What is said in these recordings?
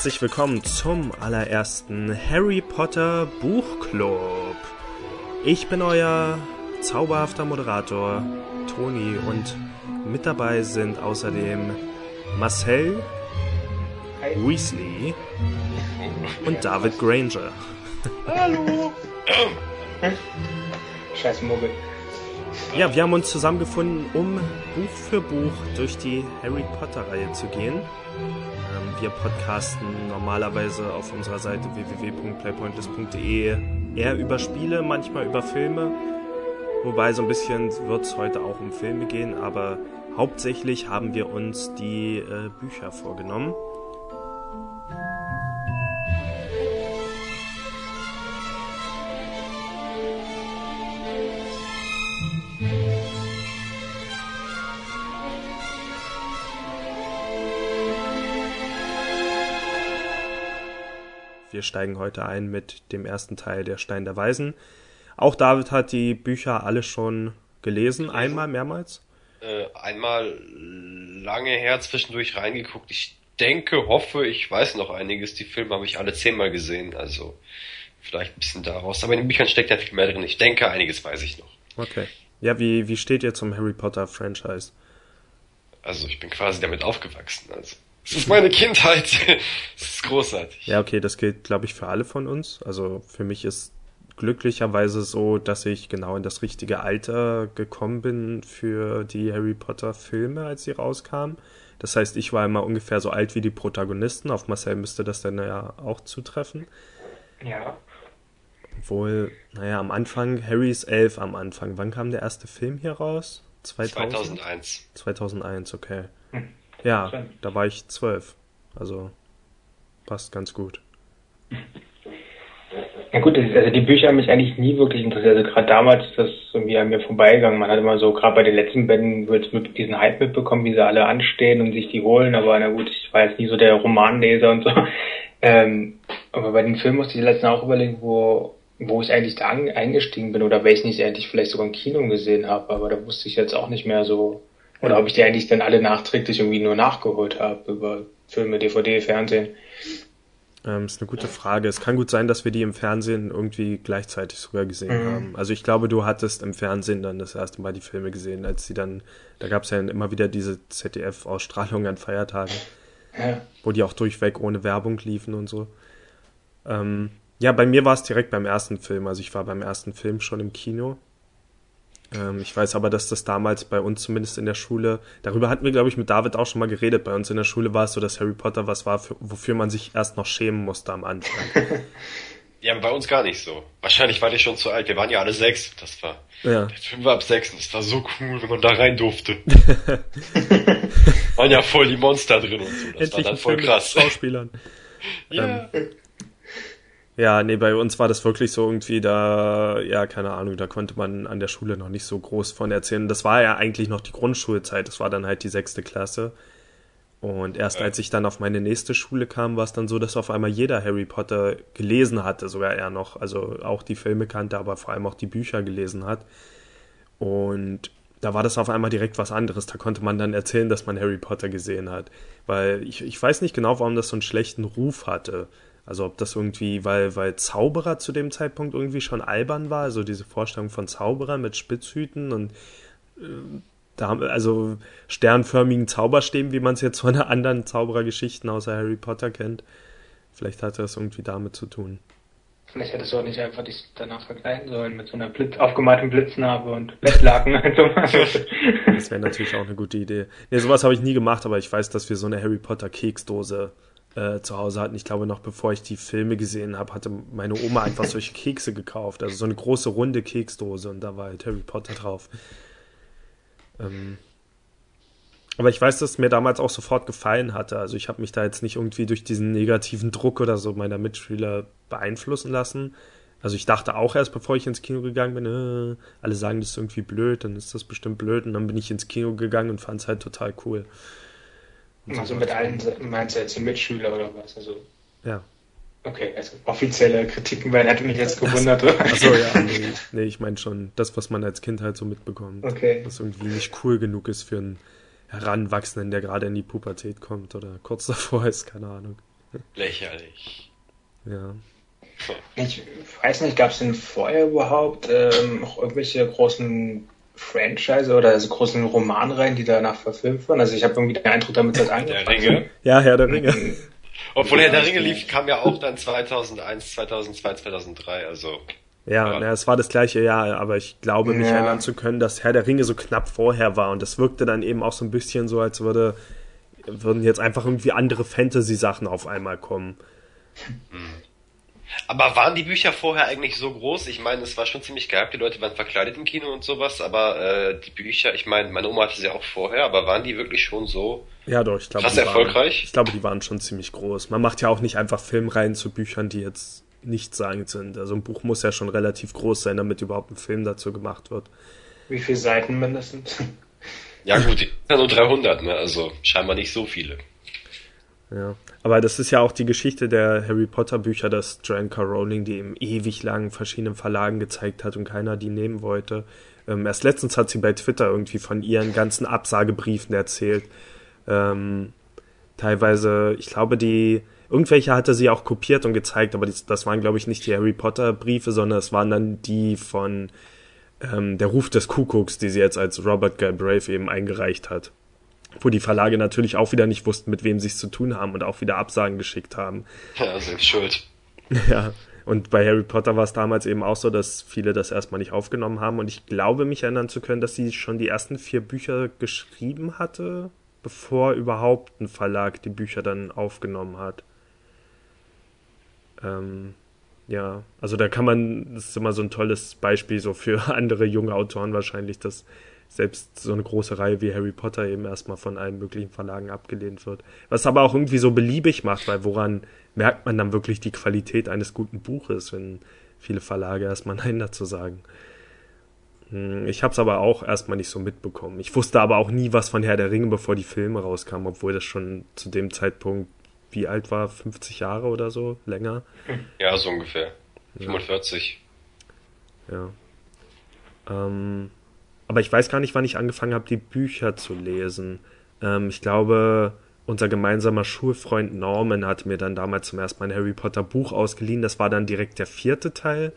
Herzlich willkommen zum allerersten Harry Potter Buchclub. Ich bin euer zauberhafter Moderator Toni und mit dabei sind außerdem Marcel Weasley und David Granger. Hallo! Scheiß Muggel. Ja, wir haben uns zusammengefunden, um Buch für Buch durch die Harry Potter-Reihe zu gehen. Ähm, wir podcasten normalerweise auf unserer Seite www.playpointless.de eher über Spiele, manchmal über Filme. Wobei so ein bisschen wird es heute auch um Filme gehen, aber hauptsächlich haben wir uns die äh, Bücher vorgenommen. Wir steigen heute ein mit dem ersten Teil der Stein der Weisen. Auch David hat die Bücher alle schon gelesen, gelesen. einmal, mehrmals? Äh, einmal lange her zwischendurch reingeguckt. Ich denke, hoffe, ich weiß noch einiges. Die Filme habe ich alle zehnmal gesehen, also vielleicht ein bisschen daraus. Aber in den Büchern steckt ja viel mehr drin. Ich denke, einiges weiß ich noch. Okay. Ja, wie, wie steht ihr zum Harry Potter Franchise? Also ich bin quasi damit aufgewachsen. Also es ist meine Kindheit. Es ist großartig. Ja, okay, das gilt, glaube ich, für alle von uns. Also für mich ist glücklicherweise so, dass ich genau in das richtige Alter gekommen bin für die Harry Potter Filme, als sie rauskamen. Das heißt, ich war immer ungefähr so alt wie die Protagonisten. Auf Marcel müsste das dann ja auch zutreffen. Ja. Obwohl, naja, am Anfang, Harry ist elf am Anfang. Wann kam der erste Film hier raus? 2000? 2001. 2001, okay. Hm. Ja, da war ich zwölf. Also passt ganz gut. Ja gut, also die Bücher haben mich eigentlich nie wirklich interessiert. Also gerade damals ist das irgendwie an mir vorbeigegangen. Man hat immer so, gerade bei den letzten Bänden, wird mit diesen Hype mitbekommen, wie sie alle anstehen und sich die holen. Aber na gut, ich war jetzt nie so der Romanleser und so. Ähm, aber bei den Filmen musste ich letzten auch überlegen, wo, wo ich eigentlich da eingestiegen bin oder welchen ich eigentlich vielleicht sogar im Kino gesehen habe. Aber da wusste ich jetzt auch nicht mehr so, oder ob ich die eigentlich dann alle nachträglich irgendwie nur nachgeholt habe über Filme, DVD, Fernsehen. Ähm, ist eine gute Frage. Es kann gut sein, dass wir die im Fernsehen irgendwie gleichzeitig sogar gesehen mhm. haben. Also ich glaube, du hattest im Fernsehen dann das erste Mal die Filme gesehen, als sie dann, da gab es ja immer wieder diese ZDF-Ausstrahlungen an Feiertagen, ja. wo die auch durchweg ohne Werbung liefen und so. Ähm, ja, bei mir war es direkt beim ersten Film. Also ich war beim ersten Film schon im Kino ich weiß aber, dass das damals bei uns zumindest in der Schule, darüber hatten wir, glaube ich, mit David auch schon mal geredet. Bei uns in der Schule war es so, dass Harry Potter was war, für, wofür man sich erst noch schämen musste am Anfang. ja, bei uns gar nicht so. Wahrscheinlich war ich schon zu alt. Wir waren ja alle sechs. Das war. Ja. War ab sechs und das war so cool, wenn man da rein durfte. waren ja voll die Monster drin und so. Das Endlich war dann voll Film krass. Schauspielern. ja. Ähm, ja, nee, bei uns war das wirklich so irgendwie da, ja, keine Ahnung, da konnte man an der Schule noch nicht so groß von erzählen. Das war ja eigentlich noch die Grundschulzeit, das war dann halt die sechste Klasse. Und erst als ich dann auf meine nächste Schule kam, war es dann so, dass auf einmal jeder Harry Potter gelesen hatte, sogar er noch, also auch die Filme kannte, aber vor allem auch die Bücher gelesen hat. Und da war das auf einmal direkt was anderes. Da konnte man dann erzählen, dass man Harry Potter gesehen hat. Weil ich, ich weiß nicht genau, warum das so einen schlechten Ruf hatte. Also ob das irgendwie, weil, weil Zauberer zu dem Zeitpunkt irgendwie schon albern war, also diese Vorstellung von Zauberern mit Spitzhüten und äh, da, also sternförmigen Zauberstäben, wie man es jetzt von anderen Zauberergeschichten außer Harry Potter kennt. Vielleicht hatte das irgendwie damit zu tun. Vielleicht hättest du auch nicht einfach dich danach verkleiden sollen mit so einer Blitz, aufgemalten Blitznarbe und Bettlaken. das wäre natürlich auch eine gute Idee. Nee, sowas habe ich nie gemacht, aber ich weiß, dass wir so eine Harry Potter Keksdose äh, zu Hause hatten. Ich glaube, noch bevor ich die Filme gesehen habe, hatte meine Oma einfach solche Kekse gekauft. Also so eine große runde Keksdose und da war halt Harry Potter drauf. Ähm, aber ich weiß, dass es mir damals auch sofort gefallen hatte. Also ich habe mich da jetzt nicht irgendwie durch diesen negativen Druck oder so meiner Mitspieler beeinflussen lassen. Also ich dachte auch erst, bevor ich ins Kino gegangen bin, äh, alle sagen, das ist irgendwie blöd, dann ist das bestimmt blöd. Und dann bin ich ins Kino gegangen und fand es halt total cool. Also mit allen meinst du jetzt die Mitschüler oder was? Also, ja. Okay, also offizielle Kritiken werden, hätte mich jetzt gewundert. Achso, ja, nee, nee ich meine schon das, was man als Kind halt so mitbekommt. Okay. Was irgendwie nicht cool genug ist für einen Heranwachsenden, der gerade in die Pubertät kommt oder kurz davor ist, keine Ahnung. Lächerlich. Ja. Ich weiß nicht, gab es denn vorher überhaupt ähm, noch irgendwelche großen Franchise oder also großen Romanreihen, die danach verfilmt wurden? Also ich habe irgendwie den Eindruck, damit das angefangen. Der Ringe. Ja, Herr der Ringe. Obwohl Herr der Ringe lief, kam ja auch dann 2001, 2002, 2003, also. Ja, ja. Na, es war das gleiche Jahr, aber ich glaube, mich ja. erinnern zu können, dass Herr der Ringe so knapp vorher war und das wirkte dann eben auch so ein bisschen so, als würde, würden jetzt einfach irgendwie andere Fantasy-Sachen auf einmal kommen. Hm. Aber waren die Bücher vorher eigentlich so groß? Ich meine, es war schon ziemlich gehypt, die Leute waren verkleidet im Kino und sowas, aber äh, die Bücher, ich meine, meine Oma hatte sie auch vorher, aber waren die wirklich schon so ja, doch, ich glaube, krass erfolgreich? Waren, ich glaube, die waren schon ziemlich groß. Man macht ja auch nicht einfach Filmreihen zu Büchern, die jetzt nichtssagend sind. Also ein Buch muss ja schon relativ groß sein, damit überhaupt ein Film dazu gemacht wird. Wie viele Seiten mindestens? Ja gut, ja nur 300, ne? also scheinbar nicht so viele. Ja, aber das ist ja auch die Geschichte der Harry Potter Bücher, dass Joanne. Rowling die im ewig lang verschiedenen Verlagen gezeigt hat und keiner die nehmen wollte. Ähm, erst letztens hat sie bei Twitter irgendwie von ihren ganzen Absagebriefen erzählt. Ähm, teilweise, ich glaube, die irgendwelche hatte sie auch kopiert und gezeigt, aber das waren, glaube ich, nicht die Harry Potter Briefe, sondern es waren dann die von ähm, Der Ruf des Kuckucks, die sie jetzt als Robert Galbraith eben eingereicht hat wo die Verlage natürlich auch wieder nicht wussten, mit wem sie es zu tun haben und auch wieder Absagen geschickt haben. Ja, selbst schuld. Ja, und bei Harry Potter war es damals eben auch so, dass viele das erstmal nicht aufgenommen haben und ich glaube mich erinnern zu können, dass sie schon die ersten vier Bücher geschrieben hatte, bevor überhaupt ein Verlag die Bücher dann aufgenommen hat. Ähm, ja, also da kann man, das ist immer so ein tolles Beispiel so für andere junge Autoren wahrscheinlich, dass selbst so eine große Reihe wie Harry Potter eben erstmal von allen möglichen Verlagen abgelehnt wird. Was aber auch irgendwie so beliebig macht, weil woran merkt man dann wirklich die Qualität eines guten Buches, wenn viele Verlage erstmal Nein dazu sagen. Hm, ich habe es aber auch erstmal nicht so mitbekommen. Ich wusste aber auch nie was von Herr der Ringe, bevor die Filme rauskamen, obwohl das schon zu dem Zeitpunkt, wie alt war, 50 Jahre oder so, länger? Ja, so ungefähr. 45. Ja. Ähm, aber ich weiß gar nicht, wann ich angefangen habe, die Bücher zu lesen. Ähm, ich glaube, unser gemeinsamer Schulfreund Norman hat mir dann damals zum ersten Mal ein Harry Potter Buch ausgeliehen. Das war dann direkt der vierte Teil,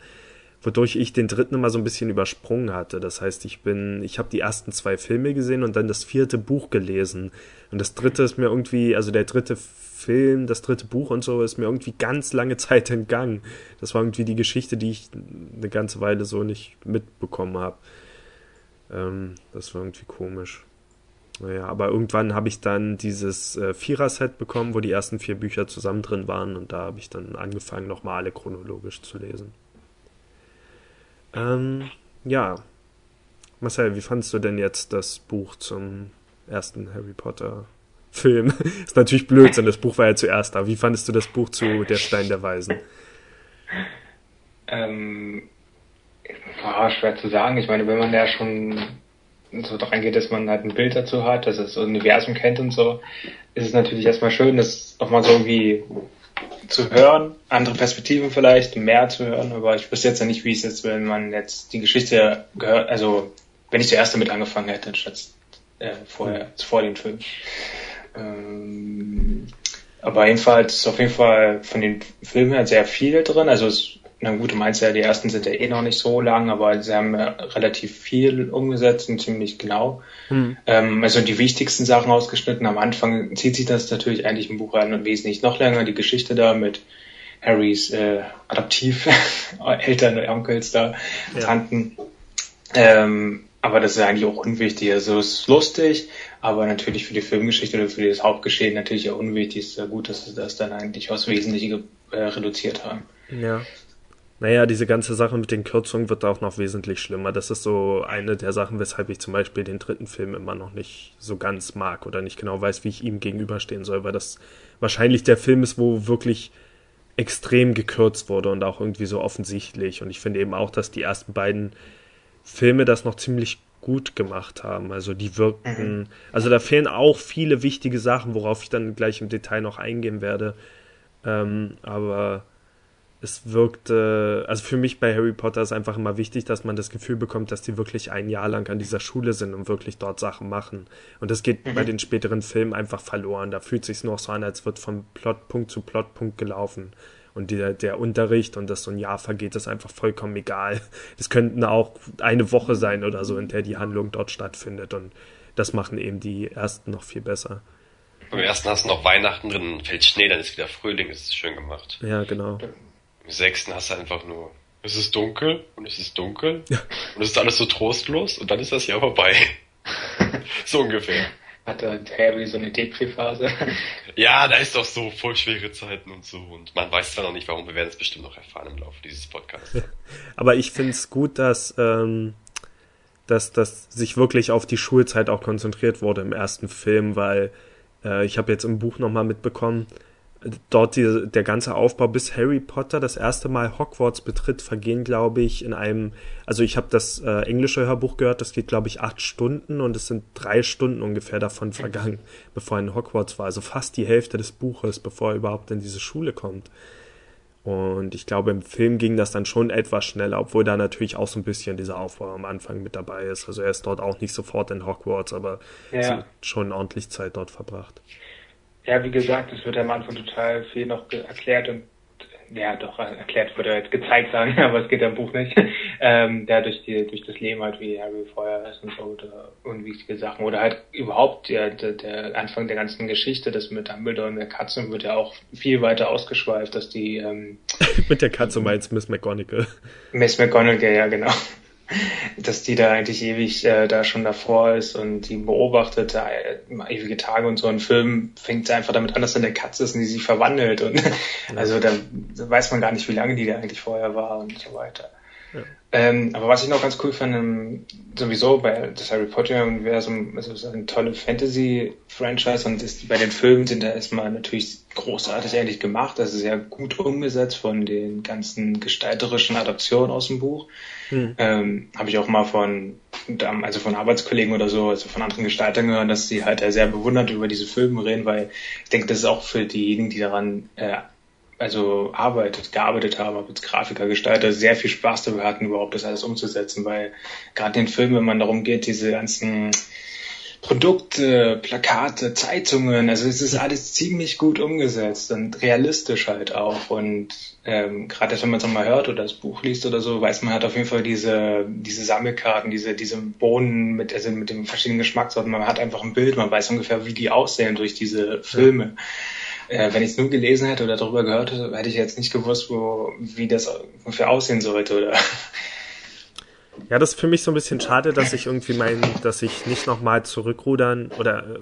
wodurch ich den dritten immer so ein bisschen übersprungen hatte. Das heißt, ich bin, ich habe die ersten zwei Filme gesehen und dann das vierte Buch gelesen. Und das dritte ist mir irgendwie, also der dritte Film, das dritte Buch und so ist mir irgendwie ganz lange Zeit entgangen. Das war irgendwie die Geschichte, die ich eine ganze Weile so nicht mitbekommen habe. Ähm, das war irgendwie komisch. Naja, aber irgendwann habe ich dann dieses äh, Vierer-Set bekommen, wo die ersten vier Bücher zusammen drin waren und da habe ich dann angefangen, nochmal alle chronologisch zu lesen. Ähm, ja. Marcel, wie fandest du denn jetzt das Buch zum ersten Harry Potter Film? ist natürlich Blödsinn, das Buch war ja zuerst da. Wie fandest du das Buch zu Der Stein der Weisen? Ähm, Ah, schwer zu sagen. Ich meine, wenn man ja schon so dran geht, dass man halt ein Bild dazu hat, dass es das Universum kennt und so, ist es natürlich erstmal schön, das nochmal so irgendwie zu hören, andere Perspektiven vielleicht, mehr zu hören, aber ich wüsste jetzt ja nicht, wie es ist, wenn man jetzt die Geschichte gehört, also wenn ich zuerst damit angefangen hätte, statt äh, vorher, vor dem Film. Ähm, aber jedenfalls ist auf jeden Fall von den Filmen her sehr viel drin, also es na gut, du meinst ja, die ersten sind ja eh noch nicht so lang, aber sie haben ja relativ viel umgesetzt und ziemlich genau. Mhm. Ähm, also die wichtigsten Sachen ausgeschnitten. Am Anfang zieht sich das natürlich eigentlich im Buch an und wesentlich noch länger, die Geschichte da mit Harrys äh, Adoptiveltern und Onkels da, ja. Tanten. Ähm, aber das ist eigentlich auch unwichtig. Also es ist lustig, aber natürlich für die Filmgeschichte oder für das Hauptgeschehen natürlich auch unwichtig. Es ist ja gut, dass sie das dann eigentlich aufs Wesentliche äh, reduziert haben. Ja. Naja, diese ganze Sache mit den Kürzungen wird auch noch wesentlich schlimmer. Das ist so eine der Sachen, weshalb ich zum Beispiel den dritten Film immer noch nicht so ganz mag oder nicht genau weiß, wie ich ihm gegenüberstehen soll, weil das wahrscheinlich der Film ist, wo wirklich extrem gekürzt wurde und auch irgendwie so offensichtlich. Und ich finde eben auch, dass die ersten beiden Filme das noch ziemlich gut gemacht haben. Also die wirkten, mhm. also da fehlen auch viele wichtige Sachen, worauf ich dann gleich im Detail noch eingehen werde. Ähm, aber es wirkte, also für mich bei Harry Potter ist einfach immer wichtig, dass man das Gefühl bekommt, dass die wirklich ein Jahr lang an dieser Schule sind und wirklich dort Sachen machen. Und das geht mhm. bei den späteren Filmen einfach verloren. Da fühlt sich nur so an, als wird von Plotpunkt zu Plotpunkt gelaufen. Und der, der Unterricht und dass so ein Jahr vergeht, ist einfach vollkommen egal. Es könnten auch eine Woche sein oder so, in der die Handlung dort stattfindet. Und das machen eben die ersten noch viel besser. Beim ersten hast du noch Weihnachten drin, fällt Schnee, dann ist wieder Frühling, das ist schön gemacht. Ja, genau. Im sechsten hast du einfach nur, es ist dunkel und es ist dunkel ja. und es ist alles so trostlos und dann ist das Jahr vorbei. so ungefähr. Hat da Harry so eine Depri-Phase? ja, da ist doch so voll schwere Zeiten und so und man weiß zwar noch nicht warum, wir werden es bestimmt noch erfahren im Laufe dieses Podcasts. Aber ich finde es gut, dass, ähm, dass, dass sich wirklich auf die Schulzeit auch konzentriert wurde im ersten Film, weil äh, ich habe jetzt im Buch nochmal mitbekommen, dort die, der ganze Aufbau bis Harry Potter das erste Mal Hogwarts betritt, vergehen, glaube ich, in einem, also ich habe das äh, englische Hörbuch gehört, das geht, glaube ich, acht Stunden und es sind drei Stunden ungefähr davon vergangen, bevor er in Hogwarts war. Also fast die Hälfte des Buches, bevor er überhaupt in diese Schule kommt. Und ich glaube, im Film ging das dann schon etwas schneller, obwohl da natürlich auch so ein bisschen dieser Aufbau am Anfang mit dabei ist. Also er ist dort auch nicht sofort in Hogwarts, aber ja. schon ordentlich Zeit dort verbracht. Ja, wie gesagt, es wird am Anfang total viel noch erklärt und ja, doch, erklärt würde jetzt gezeigt sagen, aber es geht im Buch nicht. ähm, ja, durch die, durch das Leben halt, wie Harry vorher ist und so, oder unwichtige Sachen. Oder halt überhaupt ja, der, der Anfang der ganzen Geschichte, das mit Dumbledore und der Katze wird ja auch viel weiter ausgeschweift, dass die ähm, Mit der Katze meinst Miss McGonagall. Miss McGonagall, ja, genau dass die da eigentlich ewig äh, da schon davor ist und die beobachtet äh, ewige Tage und so. Ein Film fängt einfach damit an, dass dann der Katze ist und die sich verwandelt und also da weiß man gar nicht, wie lange die da eigentlich vorher war und so weiter. Ja. Ähm, aber was ich noch ganz cool fand, ähm, sowieso bei das Harry Potter Universum, also es ist eine tolle Fantasy-Franchise und ist, bei den Filmen sind da erstmal natürlich großartig ähnlich gemacht. Das ist sehr gut umgesetzt von den ganzen gestalterischen Adaptionen aus dem Buch. Hm. Ähm, Habe ich auch mal von, also von Arbeitskollegen oder so, also von anderen Gestaltern gehört, dass sie halt sehr bewundert über diese Filme reden, weil ich denke, das ist auch für diejenigen, die daran äh, also arbeitet, gearbeitet haben, ob jetzt Grafiker, Gestalter, sehr viel Spaß dabei hatten, überhaupt das alles umzusetzen, weil gerade in den Filmen, wenn man darum geht, diese ganzen Produkte, Plakate, Zeitungen, also es ist alles ziemlich gut umgesetzt und realistisch halt auch. Und ähm, gerade wenn man es nochmal hört oder das Buch liest oder so, weiß man halt auf jeden Fall diese, diese Sammelkarten, diese, diese Bohnen mit, also mit den verschiedenen Geschmackssorten. Man hat einfach ein Bild, man weiß ungefähr, wie die aussehen durch diese Filme. Ja. Äh, wenn ich es nur gelesen hätte oder darüber gehört hätte, hätte ich jetzt nicht gewusst, wo, wie das ungefähr aussehen sollte oder ja, das ist für mich so ein bisschen schade, dass ich irgendwie mein, dass ich nicht nochmal zurückrudern oder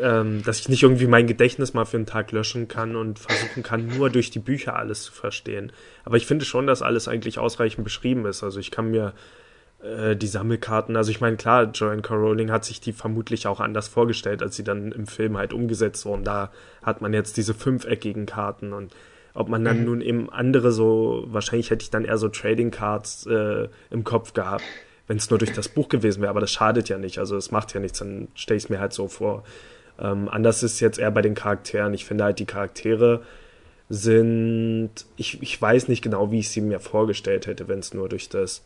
ähm, dass ich nicht irgendwie mein Gedächtnis mal für einen Tag löschen kann und versuchen kann, nur durch die Bücher alles zu verstehen. Aber ich finde schon, dass alles eigentlich ausreichend beschrieben ist. Also ich kann mir äh, die Sammelkarten, also ich meine, klar, Joanne K. Rowling hat sich die vermutlich auch anders vorgestellt, als sie dann im Film halt umgesetzt wurden. Da hat man jetzt diese fünfeckigen Karten und ob man dann mhm. nun eben andere so, wahrscheinlich hätte ich dann eher so Trading Cards äh, im Kopf gehabt, wenn es nur durch das Buch gewesen wäre, aber das schadet ja nicht, also es macht ja nichts, dann stelle ich es mir halt so vor. Ähm, anders ist jetzt eher bei den Charakteren. Ich finde halt, die Charaktere sind, ich, ich weiß nicht genau, wie ich sie mir vorgestellt hätte, wenn es nur durch das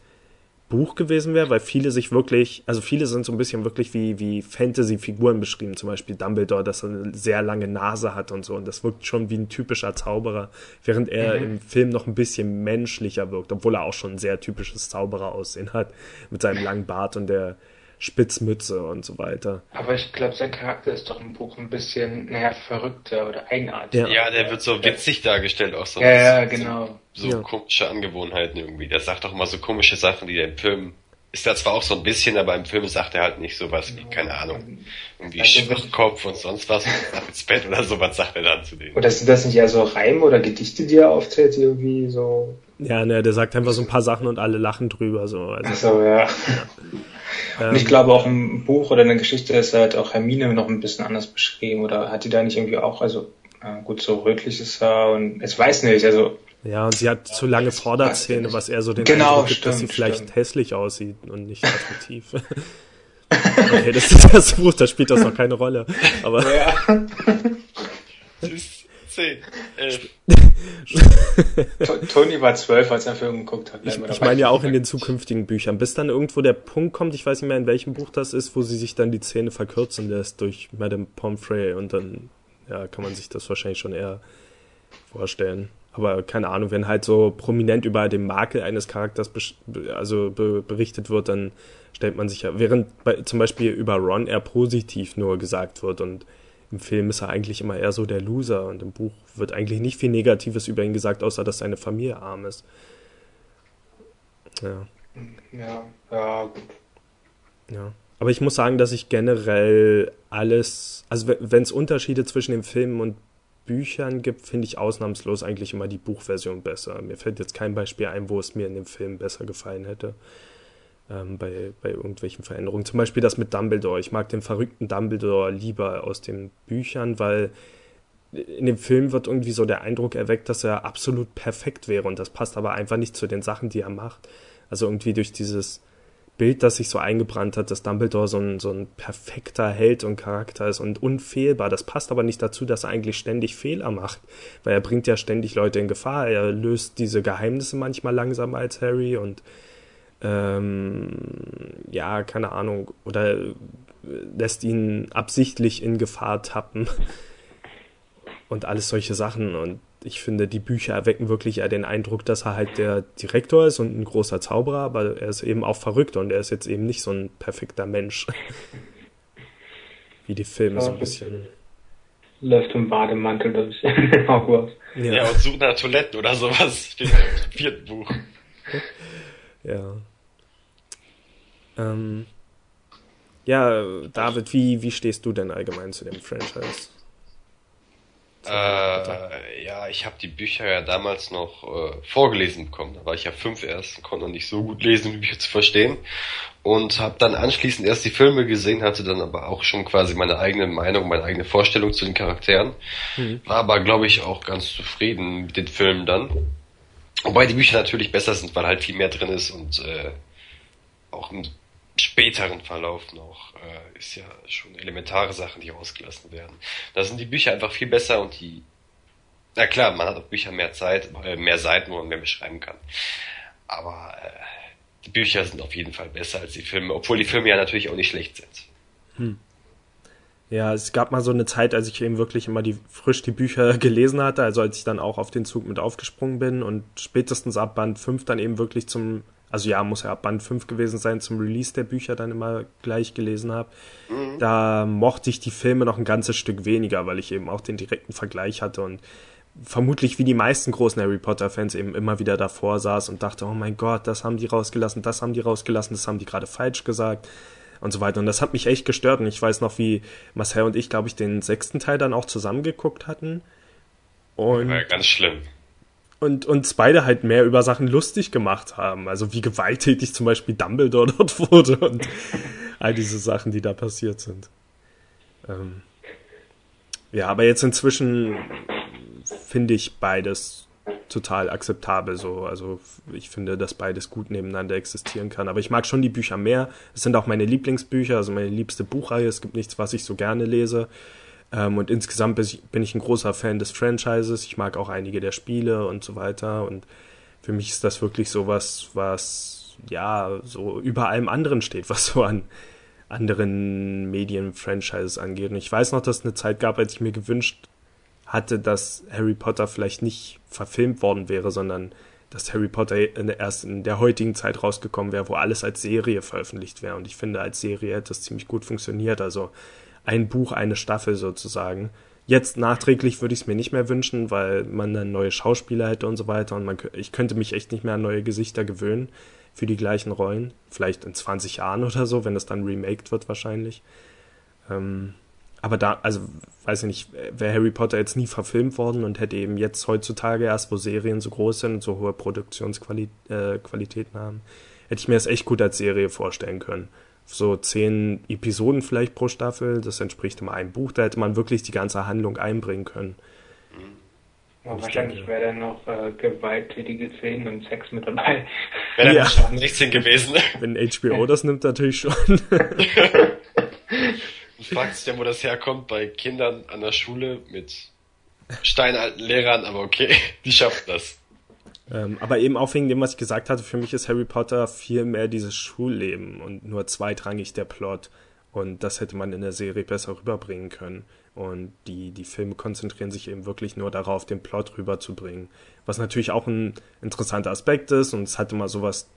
Buch gewesen wäre, weil viele sich wirklich, also viele sind so ein bisschen wirklich wie, wie Fantasy-Figuren beschrieben, zum Beispiel Dumbledore, dass er eine sehr lange Nase hat und so, und das wirkt schon wie ein typischer Zauberer, während er mhm. im Film noch ein bisschen menschlicher wirkt, obwohl er auch schon ein sehr typisches Zaubereraussehen hat, mit seinem langen Bart und der Spitzmütze und so weiter. Aber ich glaube, sein Charakter ist doch im Buch ein bisschen, naja, verrückter oder eigenartig. Ja, ja der wird so witzig dargestellt, auch so. Ja, ja, genau. So, so ja. komische Angewohnheiten irgendwie. Der sagt doch immer so komische Sachen, die der im Film ist da zwar auch so ein bisschen, aber im Film sagt er halt nicht sowas wie, keine Ahnung, irgendwie also, Schwachkopf und sonst was, ab ins Bett oder sowas sagt er dann zu denen. Oder sind das nicht eher so Reime oder Gedichte, die er auftritt, irgendwie so? Ja, ne, der sagt einfach so ein paar Sachen und alle lachen drüber, so. Also, Ach so, ja. Und ich glaube auch im Buch oder in der Geschichte ist halt auch Hermine noch ein bisschen anders beschrieben oder hat die da nicht irgendwie auch, also äh, gut, so rötliches Haar und ich weiß nicht, also. Ja, und sie hat zu lange Vorderzähne, was eher so den genau, Eindruck gibt, stimmt, dass sie vielleicht stimmt. hässlich aussieht und nicht attraktiv. okay, das ist das Buch, da spielt das noch keine Rolle. Aber. Ja. 10, 11. Tony war 12, als er Film geguckt hat. Ich, ich meine ja auch in den zukünftigen Büchern. Bis dann irgendwo der Punkt kommt, ich weiß nicht mehr in welchem Buch das ist, wo sie sich dann die Zähne verkürzen lässt durch Madame Pomfrey und dann ja, kann man sich das wahrscheinlich schon eher vorstellen. Aber keine Ahnung, wenn halt so prominent über den Makel eines Charakters also berichtet wird, dann stellt man sich ja, während bei, zum Beispiel über Ron eher positiv nur gesagt wird und im Film ist er eigentlich immer eher so der Loser und im Buch wird eigentlich nicht viel Negatives über ihn gesagt, außer dass seine Familie arm ist. Ja. Ja, ja, gut. Ja. Aber ich muss sagen, dass ich generell alles, also wenn es Unterschiede zwischen den Filmen und Büchern gibt, finde ich ausnahmslos eigentlich immer die Buchversion besser. Mir fällt jetzt kein Beispiel ein, wo es mir in dem Film besser gefallen hätte. Ähm, bei, bei irgendwelchen Veränderungen. Zum Beispiel das mit Dumbledore. Ich mag den verrückten Dumbledore lieber aus den Büchern, weil in dem Film wird irgendwie so der Eindruck erweckt, dass er absolut perfekt wäre und das passt aber einfach nicht zu den Sachen, die er macht. Also irgendwie durch dieses Bild, das sich so eingebrannt hat, dass Dumbledore so ein, so ein perfekter Held und Charakter ist und unfehlbar. Das passt aber nicht dazu, dass er eigentlich ständig Fehler macht, weil er bringt ja ständig Leute in Gefahr. Er löst diese Geheimnisse manchmal langsamer als Harry und ähm, ja, keine Ahnung, oder lässt ihn absichtlich in Gefahr tappen und alles solche Sachen und ich finde, die Bücher erwecken wirklich eher den Eindruck, dass er halt der Direktor ist und ein großer Zauberer, aber er ist eben auch verrückt und er ist jetzt eben nicht so ein perfekter Mensch. Wie die Filme ja, so ein bisschen. Läuft im Bademantel durch Hogwarts. Ja. ja, und sucht nach Toiletten oder sowas. Steht im vierten Buch. Ja. Ähm, ja, David, wie, wie stehst du denn allgemein zu dem Franchise? Äh, ja, ich habe die Bücher ja damals noch äh, vorgelesen bekommen. Da war ich ja fünf erst und konnte noch nicht so gut lesen, um die Bücher zu verstehen. Und habe dann anschließend erst die Filme gesehen, hatte dann aber auch schon quasi meine eigene Meinung, meine eigene Vorstellung zu den Charakteren. Mhm. War aber, glaube ich, auch ganz zufrieden mit den Filmen dann. Wobei die Bücher natürlich besser sind, weil halt viel mehr drin ist und äh, auch im späteren Verlauf noch äh, ist ja schon elementare Sachen, die ausgelassen werden. Da sind die Bücher einfach viel besser und die, na klar, man hat auf Bücher mehr Zeit, äh, mehr Seiten, wo man mehr beschreiben kann. Aber äh, die Bücher sind auf jeden Fall besser als die Filme, obwohl die Filme ja natürlich auch nicht schlecht sind. Hm. Ja, es gab mal so eine Zeit, als ich eben wirklich immer die frisch die Bücher gelesen hatte, also als ich dann auch auf den Zug mit aufgesprungen bin und spätestens ab Band 5 dann eben wirklich zum also ja, muss ja ab Band 5 gewesen sein, zum Release der Bücher dann immer gleich gelesen habe. Mhm. Da mochte ich die Filme noch ein ganzes Stück weniger, weil ich eben auch den direkten Vergleich hatte und vermutlich wie die meisten großen Harry Potter Fans eben immer wieder davor saß und dachte, oh mein Gott, das haben die rausgelassen, das haben die rausgelassen, das haben die gerade falsch gesagt und so weiter. Und das hat mich echt gestört. Und ich weiß noch, wie Marcel und ich, glaube ich, den sechsten Teil dann auch zusammengeguckt hatten. Und ja, ganz schlimm und uns beide halt mehr über Sachen lustig gemacht haben. Also wie gewalttätig zum Beispiel Dumbledore dort wurde und all diese Sachen, die da passiert sind. Ähm ja, aber jetzt inzwischen finde ich beides total akzeptabel so. Also ich finde, dass beides gut nebeneinander existieren kann. Aber ich mag schon die Bücher mehr. Es sind auch meine Lieblingsbücher, also meine liebste Buchreihe. Es gibt nichts, was ich so gerne lese. Ähm, und insgesamt bin ich ein großer Fan des Franchises. Ich mag auch einige der Spiele und so weiter. Und für mich ist das wirklich so was, was ja so über allem anderen steht, was so an anderen Medien-Franchises angeht. Und ich weiß noch, dass es eine Zeit gab, als ich mir gewünscht hatte, dass Harry Potter vielleicht nicht verfilmt worden wäre, sondern dass Harry Potter erst in der heutigen Zeit rausgekommen wäre, wo alles als Serie veröffentlicht wäre. Und ich finde, als Serie hätte es ziemlich gut funktioniert. Also ein Buch, eine Staffel sozusagen. Jetzt nachträglich würde ich es mir nicht mehr wünschen, weil man dann neue Schauspieler hätte und so weiter und man, ich könnte mich echt nicht mehr an neue Gesichter gewöhnen für die gleichen Rollen. Vielleicht in 20 Jahren oder so, wenn das dann remaked wird wahrscheinlich. Ähm, aber da, also weiß ich nicht, wäre Harry Potter jetzt nie verfilmt worden und hätte eben jetzt heutzutage erst, wo Serien so groß sind und so hohe Produktionsqualitäten äh, haben, hätte ich mir das echt gut als Serie vorstellen können so zehn Episoden vielleicht pro Staffel. Das entspricht immer einem Buch. Da hätte man wirklich die ganze Handlung einbringen können. Ja, wahrscheinlich wäre dann noch äh, gewalttätige Szenen und Sex mit dabei. Wäre ja. dann 16 gewesen. Wenn HBO das nimmt, natürlich schon. Du fragst ja, wo das herkommt, bei Kindern an der Schule mit steinalten Lehrern, aber okay, die schaffen das. Ähm, aber eben auch wegen dem, was ich gesagt hatte, für mich ist Harry Potter viel mehr dieses Schulleben und nur zweitrangig der Plot. Und das hätte man in der Serie besser rüberbringen können. Und die, die Filme konzentrieren sich eben wirklich nur darauf, den Plot rüberzubringen. Was natürlich auch ein interessanter Aspekt ist und es hat immer sowas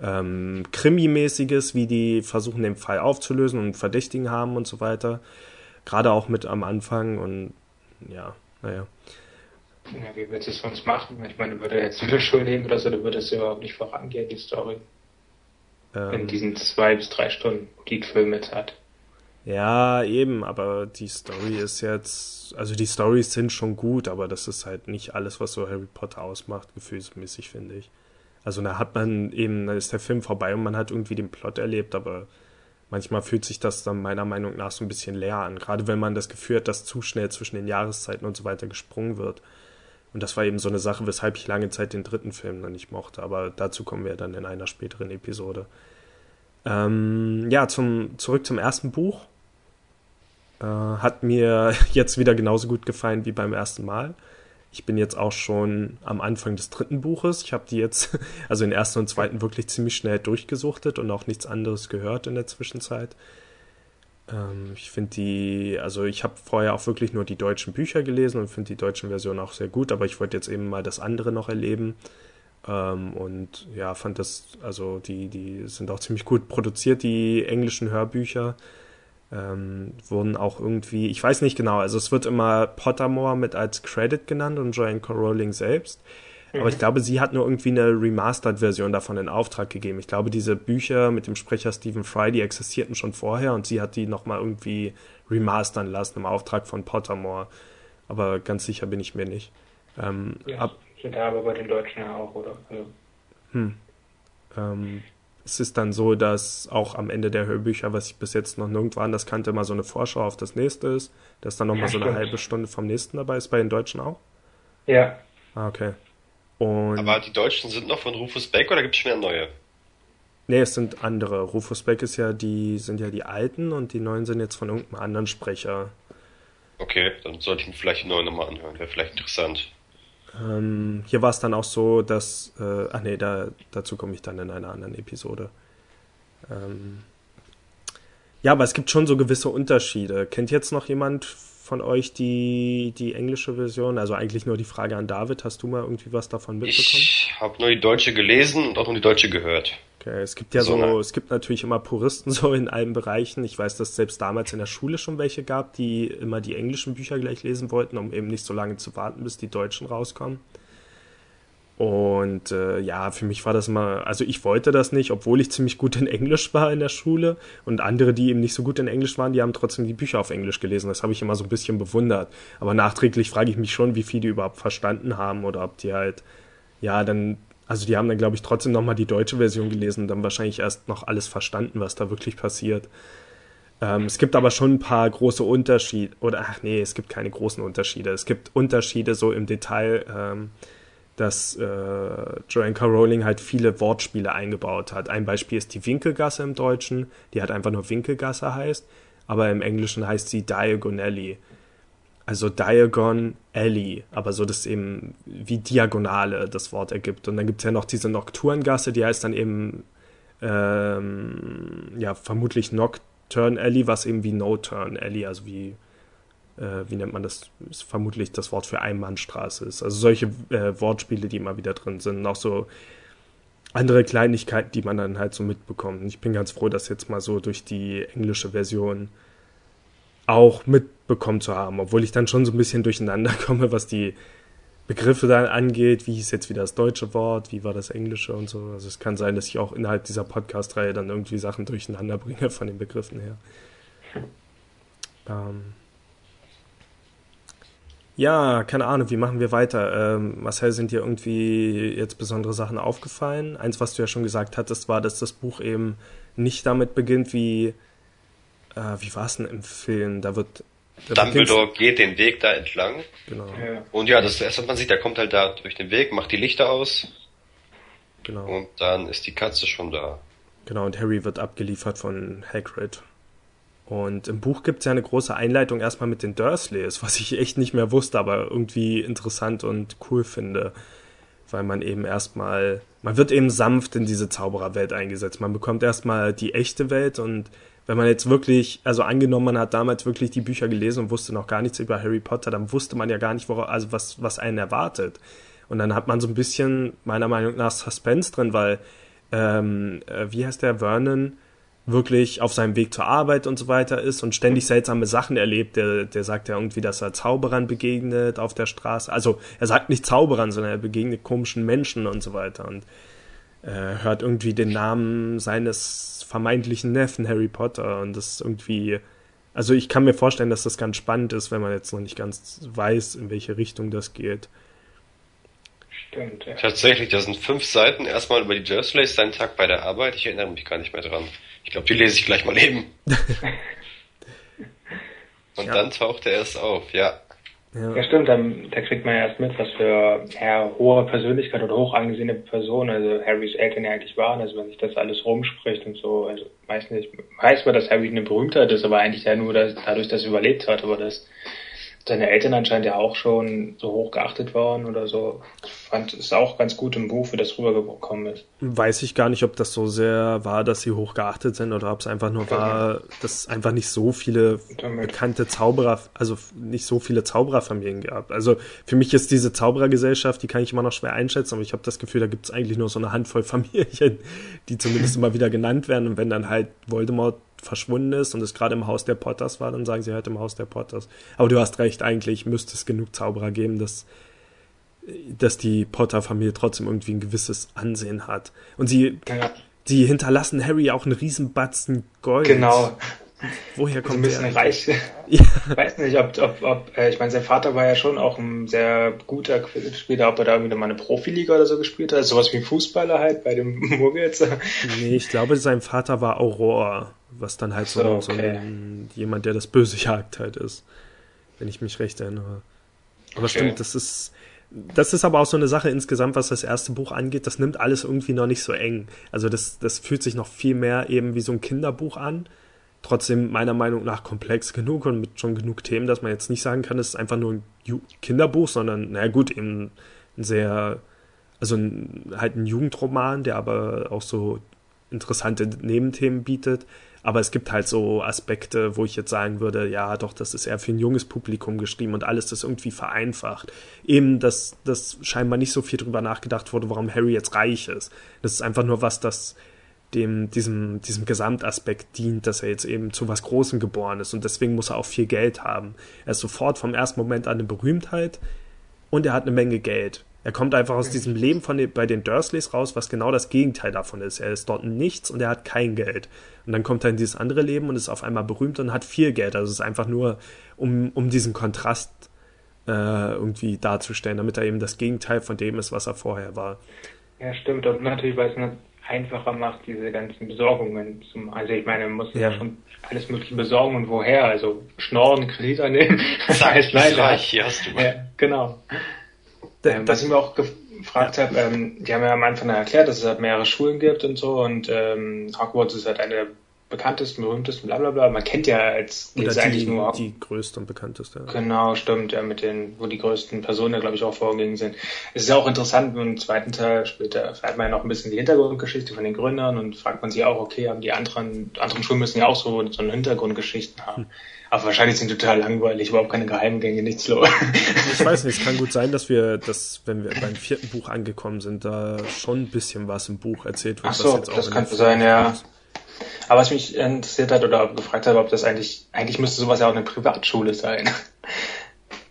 ähm, Krimi-mäßiges, wie die versuchen, den Fall aufzulösen und Verdächtigen haben und so weiter. Gerade auch mit am Anfang und ja, naja. Ja, wie willst du es sonst machen? Ich meine, würde er jetzt wieder Schuld nehmen oder so, dann würde es überhaupt nicht vorangehen, die Story. Ähm, in diesen zwei bis drei Stunden, die Film jetzt hat. Ja, eben, aber die Story ist jetzt, also die Stories sind schon gut, aber das ist halt nicht alles, was so Harry Potter ausmacht, gefühlsmäßig, finde ich. Also da hat man eben, da ist der Film vorbei und man hat irgendwie den Plot erlebt, aber manchmal fühlt sich das dann meiner Meinung nach so ein bisschen leer an. Gerade wenn man das Gefühl hat, dass zu schnell zwischen den Jahreszeiten und so weiter gesprungen wird. Und das war eben so eine Sache, weshalb ich lange Zeit den dritten Film dann nicht mochte. Aber dazu kommen wir dann in einer späteren Episode. Ähm, ja, zum, zurück zum ersten Buch. Äh, hat mir jetzt wieder genauso gut gefallen wie beim ersten Mal. Ich bin jetzt auch schon am Anfang des dritten Buches. Ich habe die jetzt, also den ersten und zweiten, wirklich ziemlich schnell durchgesuchtet und auch nichts anderes gehört in der Zwischenzeit. Ähm, ich finde die, also ich habe vorher auch wirklich nur die deutschen Bücher gelesen und finde die deutschen Versionen auch sehr gut, aber ich wollte jetzt eben mal das andere noch erleben. Ähm, und ja, fand das, also die, die sind auch ziemlich gut produziert, die englischen Hörbücher. Ähm, wurden auch irgendwie, ich weiß nicht genau, also es wird immer Pottermore mit als Credit genannt und Joanne Rowling selbst. Mhm. Aber ich glaube, sie hat nur irgendwie eine Remastered-Version davon in Auftrag gegeben. Ich glaube, diese Bücher mit dem Sprecher Stephen Fry, die existierten schon vorher und sie hat die nochmal irgendwie remastern lassen im Auftrag von Pottermore. Aber ganz sicher bin ich mir nicht. Ähm, ja, ab, sind da aber bei den Deutschen ja auch, oder? Also. Hm. Ähm, es ist dann so, dass auch am Ende der Hörbücher, was ich bis jetzt noch nirgendwo anders kannte, mal so eine Vorschau auf das nächste ist, dass dann nochmal ja, so eine halbe Stunde vom nächsten dabei ist, bei den Deutschen auch? Ja. Ah, okay. Und Aber die Deutschen sind noch von Rufus Beck oder gibt es schon wieder neue? Nee, es sind andere. Rufus Beck ist ja die, sind ja die alten und die neuen sind jetzt von irgendeinem anderen Sprecher. Okay, dann sollte ich mir vielleicht die neuen nochmal anhören. Wäre vielleicht interessant. Ähm, hier war es dann auch so, dass, äh, ach nee, da, dazu komme ich dann in einer anderen Episode. Ähm, ja, aber es gibt schon so gewisse Unterschiede. Kennt jetzt noch jemand von euch die, die englische Version? Also eigentlich nur die Frage an David. Hast du mal irgendwie was davon mitbekommen? Ich habe nur die deutsche gelesen und auch nur die deutsche gehört. Okay, es gibt ja so, so es gibt natürlich immer Puristen so in allen Bereichen. Ich weiß, dass es selbst damals in der Schule schon welche gab, die immer die englischen Bücher gleich lesen wollten, um eben nicht so lange zu warten, bis die deutschen rauskommen. Und äh, ja, für mich war das immer, also ich wollte das nicht, obwohl ich ziemlich gut in Englisch war in der Schule. Und andere, die eben nicht so gut in Englisch waren, die haben trotzdem die Bücher auf Englisch gelesen. Das habe ich immer so ein bisschen bewundert. Aber nachträglich frage ich mich schon, wie viel die überhaupt verstanden haben oder ob die halt, ja, dann, also die haben dann, glaube ich, trotzdem nochmal die deutsche Version gelesen und dann wahrscheinlich erst noch alles verstanden, was da wirklich passiert. Ähm, es gibt aber schon ein paar große Unterschiede, oder ach nee, es gibt keine großen Unterschiede. Es gibt Unterschiede so im Detail. Ähm, dass äh, Joanne K. Rowling halt viele Wortspiele eingebaut hat. Ein Beispiel ist die Winkelgasse im Deutschen, die hat einfach nur Winkelgasse heißt, aber im Englischen heißt sie Diagon Alley. Also Diagon Alley, aber so dass eben wie Diagonale das Wort ergibt. Und dann gibt es ja noch diese Nocturngasse, die heißt dann eben ähm, ja vermutlich Nocturne Alley, was eben wie No Turn Alley, also wie äh, wie nennt man das, ist vermutlich das Wort für Einbahnstraße ist. Also solche äh, Wortspiele, die immer wieder drin sind. Und auch so andere Kleinigkeiten, die man dann halt so mitbekommt. Und ich bin ganz froh, das jetzt mal so durch die englische Version auch mitbekommen zu haben, obwohl ich dann schon so ein bisschen durcheinander komme, was die Begriffe dann angeht, wie hieß jetzt wieder das deutsche Wort, wie war das englische und so. Also es kann sein, dass ich auch innerhalb dieser Podcast-Reihe dann irgendwie Sachen durcheinander bringe von den Begriffen her. Ähm, ja, keine Ahnung, wie machen wir weiter? Ähm, Marcel, sind dir irgendwie jetzt besondere Sachen aufgefallen? Eins, was du ja schon gesagt hattest, war, dass das Buch eben nicht damit beginnt, wie, äh, wie war es denn im Film? Da wird. Da Dumbledore geht den Weg da entlang. Genau. Ja. Und ja, das ist erst, was man sieht, der kommt halt da durch den Weg, macht die Lichter aus. Genau. Und dann ist die Katze schon da. Genau, und Harry wird abgeliefert von Hagrid. Und im Buch gibt es ja eine große Einleitung erstmal mit den Dursleys, was ich echt nicht mehr wusste, aber irgendwie interessant und cool finde. Weil man eben erstmal, man wird eben sanft in diese Zaubererwelt eingesetzt. Man bekommt erstmal die echte Welt und wenn man jetzt wirklich, also angenommen, man hat damals wirklich die Bücher gelesen und wusste noch gar nichts über Harry Potter, dann wusste man ja gar nicht, worauf, also was, was einen erwartet. Und dann hat man so ein bisschen, meiner Meinung nach, Suspense drin, weil, ähm, äh, wie heißt der, Vernon, wirklich auf seinem Weg zur Arbeit und so weiter ist und ständig seltsame Sachen erlebt. Der, der sagt ja irgendwie, dass er Zauberern begegnet auf der Straße. Also er sagt nicht Zauberern, sondern er begegnet komischen Menschen und so weiter und hört irgendwie den Namen seines vermeintlichen Neffen Harry Potter und das ist irgendwie, also ich kann mir vorstellen, dass das ganz spannend ist, wenn man jetzt noch nicht ganz weiß, in welche Richtung das geht. Stimmt, ja. Tatsächlich, das sind fünf Seiten erstmal über die Dursleys, sein Tag bei der Arbeit. Ich erinnere mich gar nicht mehr dran. Ich glaube, die lese ich gleich mal eben. Und ja. dann taucht er erst auf, ja. Ja, ja stimmt, dann, da kriegt man ja erst mit, was für ja, hohe Persönlichkeit oder hoch angesehene Person, also Harrys Eltern ja eigentlich waren, also wenn sich das alles rumspricht und so, also weiß nicht, weiß man, dass Harry eine Berühmtheit ist, aber eigentlich ja nur dass, dadurch, dass er überlebt hat, aber das seine Eltern anscheinend ja auch schon so hoch geachtet waren oder so. Ich fand es auch ganz gut im Buch, wie das rübergekommen ist. Weiß ich gar nicht, ob das so sehr war, dass sie hoch geachtet sind oder ob es einfach nur war, dass es einfach nicht so viele Damit. bekannte Zauberer, also nicht so viele Zaubererfamilien gab. Also für mich ist diese Zauberergesellschaft, die kann ich immer noch schwer einschätzen, aber ich habe das Gefühl, da gibt es eigentlich nur so eine Handvoll Familien, die zumindest immer wieder genannt werden und wenn dann halt Voldemort verschwunden ist und es gerade im Haus der Potters war, dann sagen sie halt im Haus der Potters. Aber du hast recht, eigentlich müsste es genug Zauberer geben, dass, dass die Potter-Familie trotzdem irgendwie ein gewisses Ansehen hat. Und sie, ja. sie hinterlassen Harry auch einen riesen Batzen Gold. Genau. Woher kommt ein bisschen der? reich. Ja. Ich weiß nicht, ob, ob, ob äh, ich meine, sein Vater war ja schon auch ein sehr guter Spieler, ob er da irgendwie mal eine Profiliga oder so gespielt hat, sowas wie Fußballer halt bei dem Muggels. Nee, ich glaube, sein Vater war Aurora was dann halt so, so, okay. so ein, jemand, der das Böse jagt halt ist, wenn ich mich recht erinnere. Aber okay. stimmt, das ist, das ist aber auch so eine Sache insgesamt, was das erste Buch angeht. Das nimmt alles irgendwie noch nicht so eng. Also das, das fühlt sich noch viel mehr eben wie so ein Kinderbuch an. Trotzdem meiner Meinung nach komplex genug und mit schon genug Themen, dass man jetzt nicht sagen kann, es ist einfach nur ein Kinderbuch, sondern, naja gut, eben ein sehr, also ein, halt ein Jugendroman, der aber auch so interessante Nebenthemen bietet. Aber es gibt halt so Aspekte, wo ich jetzt sagen würde, ja, doch, das ist eher für ein junges Publikum geschrieben und alles das irgendwie vereinfacht. Eben, dass, dass scheinbar nicht so viel drüber nachgedacht wurde, warum Harry jetzt reich ist. Das ist einfach nur was, das dem, diesem, diesem Gesamtaspekt dient, dass er jetzt eben zu was Großem geboren ist und deswegen muss er auch viel Geld haben. Er ist sofort vom ersten Moment an eine Berühmtheit und er hat eine Menge Geld. Er kommt einfach aus diesem Leben von den, bei den Dursleys raus, was genau das Gegenteil davon ist. Er ist dort nichts und er hat kein Geld. Und dann kommt er in dieses andere Leben und ist auf einmal berühmt und hat viel Geld. Also es ist einfach nur, um, um diesen Kontrast äh, irgendwie darzustellen, damit er eben das Gegenteil von dem ist, was er vorher war. Ja, stimmt. Und natürlich, weil es einfacher macht, diese ganzen Besorgungen zum, also ich meine, man muss ja. schon alles mögliche besorgen und woher, also schnorren, Kredit annehmen. Das heißt leider. Hier hast du. Ja, genau. Ähm, was ich mir auch gefragt habe, ähm, die haben ja am Anfang erklärt, dass es halt mehrere Schulen gibt und so und ähm, Hogwarts ist halt eine bekanntesten, berühmtesten, bla bla bla. Man kennt ja als Oder die, eigentlich nur die größte und bekannteste. Genau, stimmt, ja, mit den, wo die größten Personen, glaube ich, auch vorgegangen sind. Es ist ja auch interessant, im zweiten Teil später erfährt man ja noch ein bisschen die Hintergrundgeschichte von den Gründern und fragt man sich auch, okay, haben die anderen, anderen Schulen müssen ja auch so, so eine Hintergrundgeschichten haben. Hm. Aber wahrscheinlich sind total langweilig, überhaupt keine Geheimgänge, nichts los. Ich weiß nicht, es kann gut sein, dass wir, dass, wenn wir beim vierten Buch angekommen sind, da schon ein bisschen was im Buch erzählt wird. Ach so, das könnte sein, ja. Ist. Aber was mich interessiert hat oder gefragt hat, ob das eigentlich, eigentlich müsste sowas ja auch eine Privatschule sein.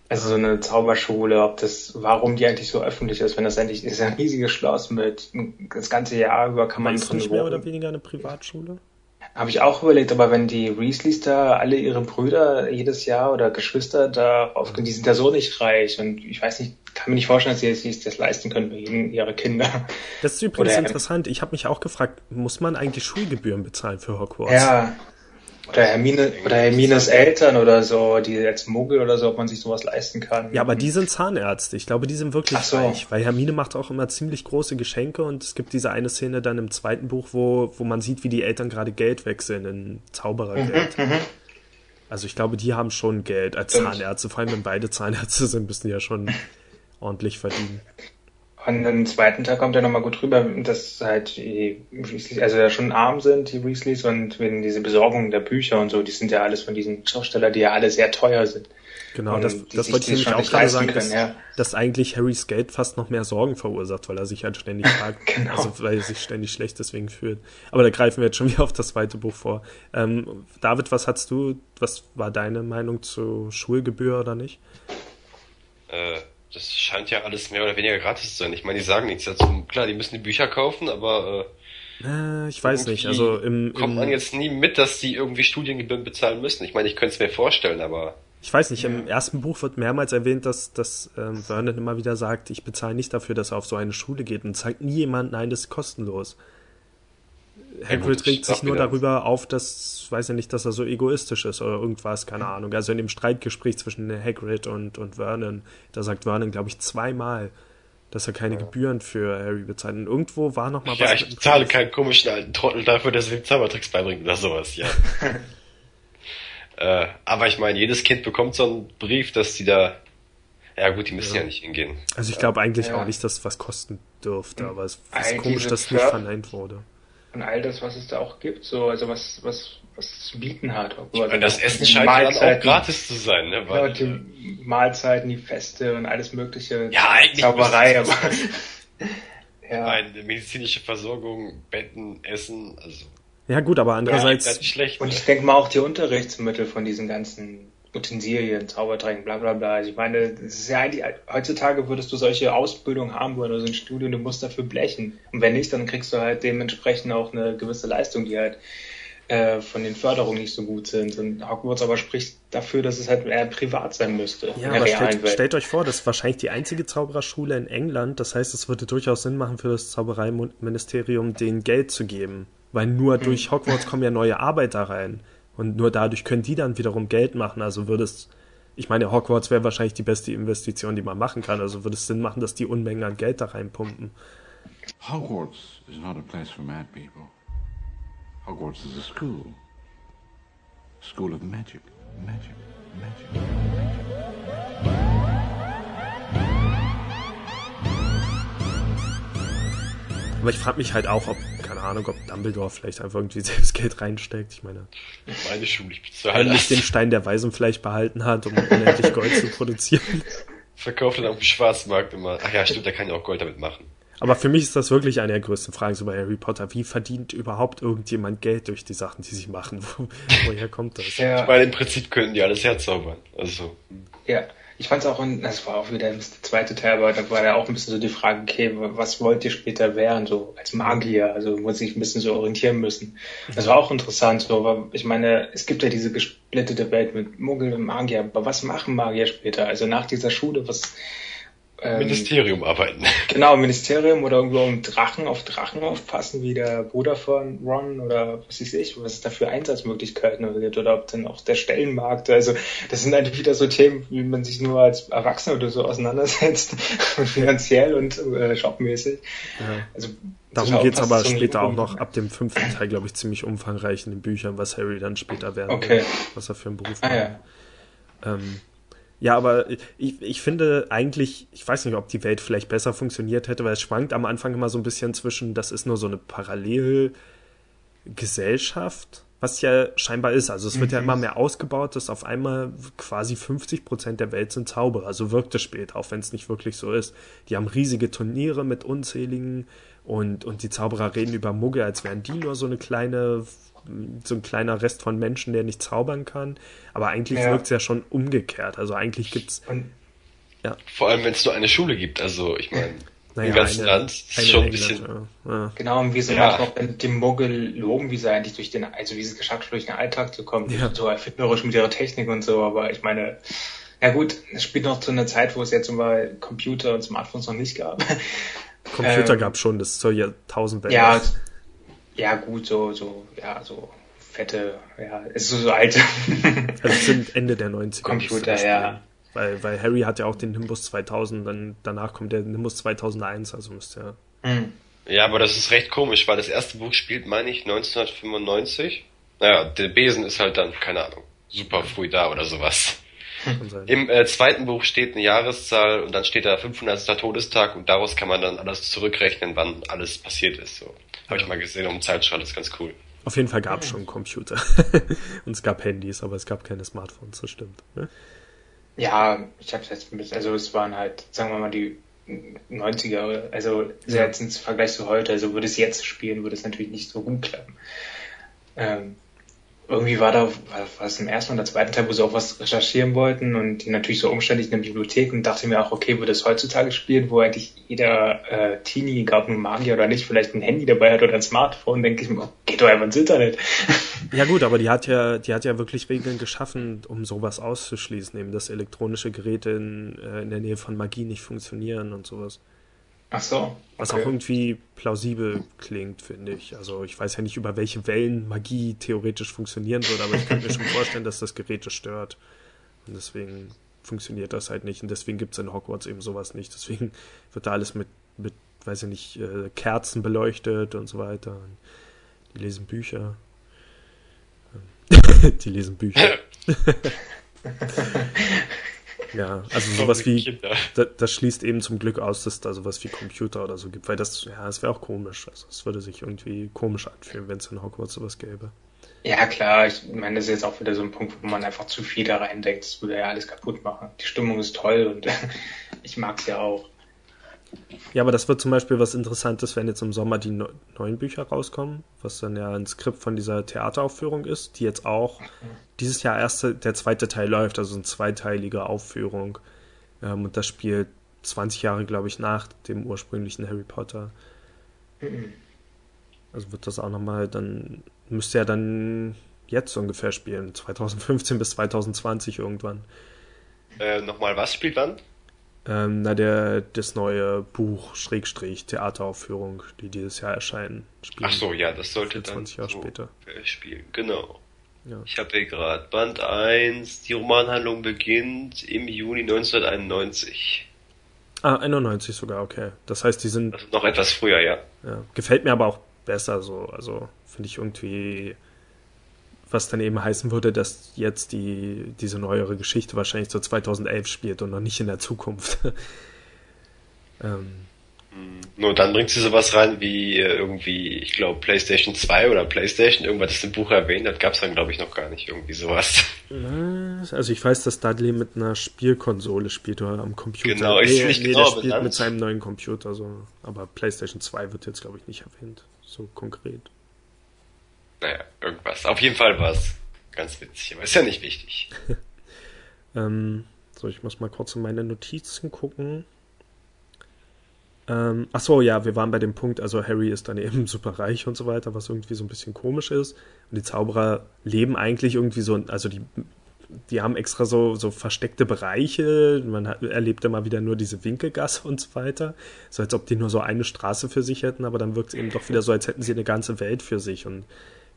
Also so eine Zauberschule, ob das, warum die eigentlich so öffentlich ist, wenn das eigentlich ist ja ein riesiges Schloss mit das ganze Jahr über kann man ist drin nicht mehr oder weniger eine Privatschule? Habe ich auch überlegt, aber wenn die Weasleys da alle ihre Brüder jedes Jahr oder Geschwister da aufgehen, die sind ja so nicht reich und ich weiß nicht, kann mir nicht vorstellen, dass sie sich das leisten können bei jedem ihrer Kinder. Das ist übrigens oder, interessant. Ich habe mich auch gefragt, muss man eigentlich Schulgebühren bezahlen für Hogwarts? Ja, oder Hermine, oder Hermines Eltern oder so, die als Muggel oder so, ob man sich sowas leisten kann. Ja, aber die sind Zahnärzte. Ich glaube, die sind wirklich so. reich, weil Hermine macht auch immer ziemlich große Geschenke und es gibt diese eine Szene dann im zweiten Buch, wo, wo man sieht, wie die Eltern gerade Geld wechseln in Zauberergeld. Mhm, mhm. Also ich glaube, die haben schon Geld als Zahnärzte, vor allem wenn beide Zahnärzte sind, müssen die ja schon ordentlich verdienen. Und am zweiten Tag kommt er nochmal gut rüber, dass halt die Weasleys, also ja schon arm sind, die Weasleys, und wenn diese Besorgung der Bücher und so, die sind ja alles von diesen Schaustellern, die ja alle sehr teuer sind. Genau, Und das, das wollte ich nämlich schon auch gerade sagen, können, dass, ja. dass eigentlich Harrys Geld fast noch mehr Sorgen verursacht, weil er sich halt ständig fragt, Genau. also weil er sich ständig schlecht deswegen fühlt. Aber da greifen wir jetzt schon wieder auf das zweite Buch vor. Ähm, David, was hast du, was war deine Meinung zu Schulgebühr oder nicht? Äh, das scheint ja alles mehr oder weniger gratis zu sein. Ich meine, die sagen nichts dazu. Klar, die müssen die Bücher kaufen, aber Äh, ich weiß nicht, also im, kommt man im jetzt nie mit, dass die irgendwie Studiengebühren bezahlen müssen. Ich meine, ich könnte es mir vorstellen, aber ich weiß nicht, im ersten Buch wird mehrmals erwähnt, dass, dass ähm, Vernon immer wieder sagt, ich bezahle nicht dafür, dass er auf so eine Schule geht und sagt nie jemand, nein, das ist kostenlos. Hagrid gut, regt sich nur darüber auf, dass, weiß ja nicht, dass er so egoistisch ist oder irgendwas, keine Ahnung. Also in dem Streitgespräch zwischen Hagrid und, und Vernon, da sagt Vernon, glaube ich, zweimal, dass er keine Gebühren für Harry bezahlt. Und irgendwo war noch mal ja, was. ich dem bezahle Preis. keinen komischen alten Trottel dafür, dass er ihm Zaubertricks beibringt oder sowas, ja. äh, aber ich meine, jedes Kind bekommt so einen Brief, dass die da, ja gut, die müssen ja, nicht hingehen. Also ich glaube eigentlich Ja. auch nicht, dass was kosten dürfte, aber es ist All komisch, dass es nicht verneint wurde. Und all das, was es da auch gibt, so, also was, was, was es zu bieten hat. Ich meine, das Essen scheint ja dann auch gratis zu sein, ne? Ja, Weil, und die Mahlzeiten, die Feste und alles mögliche. Ja, eigentlich Zauberei, aber. ja. eine medizinische Versorgung, Betten, Essen, also Ja gut, aber ja, andererseits, nicht schlecht. Und ne? ich denke mal auch die Unterrichtsmittel von diesen ganzen Utensilien, Zaubertränken, bla bla bla. Also ich meine, das ist ja eigentlich, heutzutage würdest du solche Ausbildung haben wollen oder so ein Studium, du musst dafür blechen. Und wenn nicht, dann kriegst du halt dementsprechend auch eine gewisse Leistung, die halt äh, von den Förderungen nicht so gut sind. Und Hogwarts aber spricht dafür, dass es halt eher privat sein müsste ja, aber stellt, stellt euch vor, das ist wahrscheinlich die einzige Zaubererschule in England. Das heißt, es würde durchaus Sinn machen für das Zaubereiministerium, denen Geld zu geben. Weil nur Hm. durch Hogwarts kommen ja neue Arbeiter rein. Und nur dadurch können die dann wiederum Geld machen. Also würde es, ich meine, Hogwarts wäre wahrscheinlich die beste Investition, die man machen kann. Also würde es Sinn machen, dass die Unmengen an Geld da reinpumpen. Hogwarts is not a place for mad people. Hogwarts is a school. School of magic. Magic. Magic. Aber ich frage mich halt auch, ob, keine Ahnung, ob Dumbledore vielleicht einfach irgendwie selbst Geld reinsteckt. Ich meine, Meine Schule, ich er bezahle nicht den. Stein der Weisen vielleicht behalten hat, um unendlich Gold zu produzieren. Verkauft dann auf dem Schwarzmarkt immer. Ach ja, stimmt, der kann ja auch Gold damit machen. Aber für mich ist das wirklich eine der größten Fragen so bei Harry Potter. Wie verdient überhaupt irgendjemand Geld durch die Sachen, die sie machen? Wo, woher kommt das? Ja. Weil im Prinzip können die alles herzaubern. Also, Ja, ich fand es auch, in, das war auch wieder der zweite Teil, aber da war ja auch ein bisschen so die Frage, okay, was wollt ihr später werden, so als Magier, also muss ich ein bisschen so orientieren müssen. Das war auch interessant, so, weil ich meine, es gibt ja diese gesplittete Welt mit Muggel und Magier, aber was machen Magier später? Also nach dieser Schule, was, ähm, Ministerium arbeiten. Genau, Ministerium oder irgendwo um Drachen auf Drachen aufpassen, wie der Bruder von Ron oder was weiß ich, was es da für Einsatzmöglichkeiten gibt oder ob dann auch der Stellenmarkt, also das sind halt wieder so Themen, wie man sich nur als Erwachsener oder so auseinandersetzt, finanziell und äh, shopmäßig. Ja. Also Darum geht's passt aber später auch noch ab dem fünften Teil, glaube ich, ziemlich umfangreich in den Büchern, was Harry dann später werden Okay. will, was er für einen Beruf Ah macht. ja. Ähm, ja, aber ich, ich finde eigentlich, ich weiß nicht, ob die Welt vielleicht besser funktioniert hätte, weil es schwankt am Anfang immer so ein bisschen zwischen, das ist nur so eine Parallelgesellschaft, was ja scheinbar ist. Also es wird ja immer mehr ausgebaut, dass auf einmal quasi 50 Prozent der Welt sind Zauberer. So wirkt es später, auch wenn es nicht wirklich so ist. Die haben riesige Turniere mit unzähligen und, und die Zauberer reden über Mugge, als wären die nur so eine kleine, so ein kleiner Rest von Menschen, der nicht zaubern kann. Aber eigentlich Ja. wirkt es ja schon umgekehrt. Also eigentlich gibt's, Und Vor allem, wenn es nur eine Schule gibt. Also, ich meine, naja, im ganzen eine- Land ist eine schon ein in bisschen. England, ja. Ja. Genau, und wie sie Ja. manchmal auch die Muggel loben, wie sie eigentlich durch den, also wie sie es geschafft haben, durch den Alltag zu kommen, Ja. so erfinderisch mit ihrer Technik und so, aber ich meine, ja gut, es spielt noch zu einer Zeit, wo es jetzt mal Computer und Smartphones noch nicht gab. Computer Ähm, gab schon, das ist zur Jahrtausendwende. ja, ja gut, so, so, ja, so fette, ja, es ist so, so alte. Also es sind Ende der 90er. Computer, ja. Weil, weil Harry hat ja auch den Nimbus 2000, dann danach kommt der Nimbus 2001, also müsste ja. Hm. Ja, aber das ist recht komisch, weil das erste Buch spielt, meine ich, 1995. Naja, der Besen ist halt dann, keine Ahnung, super früh da oder sowas. Im äh, zweiten Buch steht eine Jahreszahl und dann steht da 500. Todestag und daraus kann man dann alles zurückrechnen, wann alles passiert ist. So habe ich mal gesehen um Zeitstrahl, das ist ganz cool. Auf jeden Fall gab es schon Computer und es gab Handys, aber es gab keine Smartphones, das stimmt. Ne? Ja, ich habe es jetzt ein bisschen, also es waren halt, sagen wir mal, die 90er, also ja. jetzt im Vergleich zu heute, also würde es jetzt spielen, würde es natürlich nicht so gut klappen. Ähm, irgendwie war da, war es im ersten oder zweiten Teil, wo sie auch was recherchieren wollten und die natürlich so umständlich in der Bibliothek und dachte mir auch, okay, würde es heutzutage spielen, wo eigentlich jeder äh, Teenie, ob nun Magier oder nicht, vielleicht ein Handy dabei hat oder ein Smartphone, denke ich mir, oh, geht doch einfach ins Internet. Ja gut, aber die hat ja, die hat ja wirklich Regeln geschaffen, um sowas auszuschließen, eben dass elektronische Geräte in, äh, in der Nähe von Magie nicht funktionieren und sowas. Ach so. Okay. Was auch irgendwie plausibel klingt, finde ich. Also ich weiß ja nicht, über welche Wellen Magie theoretisch funktionieren würde, aber ich könnte mir schon vorstellen, dass das Geräte stört. Und deswegen funktioniert das halt nicht. Und deswegen gibt es in Hogwarts eben sowas nicht. Deswegen wird da alles mit, mit weiß ich nicht, äh, Kerzen beleuchtet und so weiter. Und die lesen Bücher. die lesen Bücher. Ja, also sowas wie, das, das, schließt eben zum Glück aus, dass da sowas wie Computer oder so gibt, weil das, ja, das wäre auch komisch. Also es würde sich irgendwie komisch anfühlen, wenn es in Hogwarts sowas gäbe. Ja, klar, ich meine, das ist jetzt auch wieder so ein Punkt, wo man einfach zu viel da reindenkt. Das würde ja alles kaputt machen. Die Stimmung ist toll und ich mag es ja auch. Ja, aber das wird zum Beispiel was Interessantes, wenn jetzt im Sommer die neuen Bücher rauskommen, was dann ja ein Skript von dieser Theateraufführung ist, die jetzt auch dieses Jahr erst der zweite Teil läuft, also eine zweiteilige Aufführung. Ähm, und das spielt 20 Jahre, glaube ich, nach dem ursprünglichen Harry Potter. Also wird das auch nochmal, dann müsste er dann jetzt ungefähr spielen, 2015 bis 2020 irgendwann. Äh, nochmal, was spielt wann? Ähm, na, der, das neue Buch, Schrägstrich, Theateraufführung, die dieses Jahr erscheinen. Ach so, ja, das sollte 20 Jahre so später spielen, genau. Ja. Ich habe hier gerade Band 1, die Romanhandlung beginnt im Juni 1991. Ah, 91 sogar, okay. Das heißt, die sind. Also noch etwas früher, ja. ja. Gefällt mir aber auch besser so. Also finde ich irgendwie was dann eben heißen würde, dass jetzt die, diese neuere Geschichte wahrscheinlich so 2011 spielt und noch nicht in der Zukunft. ähm. Hm, nur dann bringt sie sowas rein wie äh, irgendwie, ich glaube, PlayStation 2 oder PlayStation, irgendwas das im Buch erwähnt, das gab es dann glaube ich noch gar nicht, irgendwie sowas. Also ich weiß, dass Dudley mit einer Spielkonsole spielt oder am Computer. Genau, ich nee, nicht nee, genau der spielt mit seinem neuen Computer, so. aber PlayStation 2 wird jetzt glaube ich nicht erwähnt, so konkret. Naja, irgendwas. Auf jeden Fall war es ganz witzig, aber ist ja nicht wichtig. ähm, so, ich muss mal kurz in meine Notizen gucken. Ähm, ach so, ja, wir waren bei dem Punkt, also Harry ist dann eben super reich und so weiter, was irgendwie so ein bisschen komisch ist. Und die Zauberer leben eigentlich irgendwie so, also die, die haben extra so, so versteckte Bereiche. Man hat, erlebt immer wieder nur diese Winkelgasse und so weiter. So als ob die nur so eine Straße für sich hätten, aber dann wirkt es eben doch wieder so, als hätten sie eine ganze Welt für sich. Und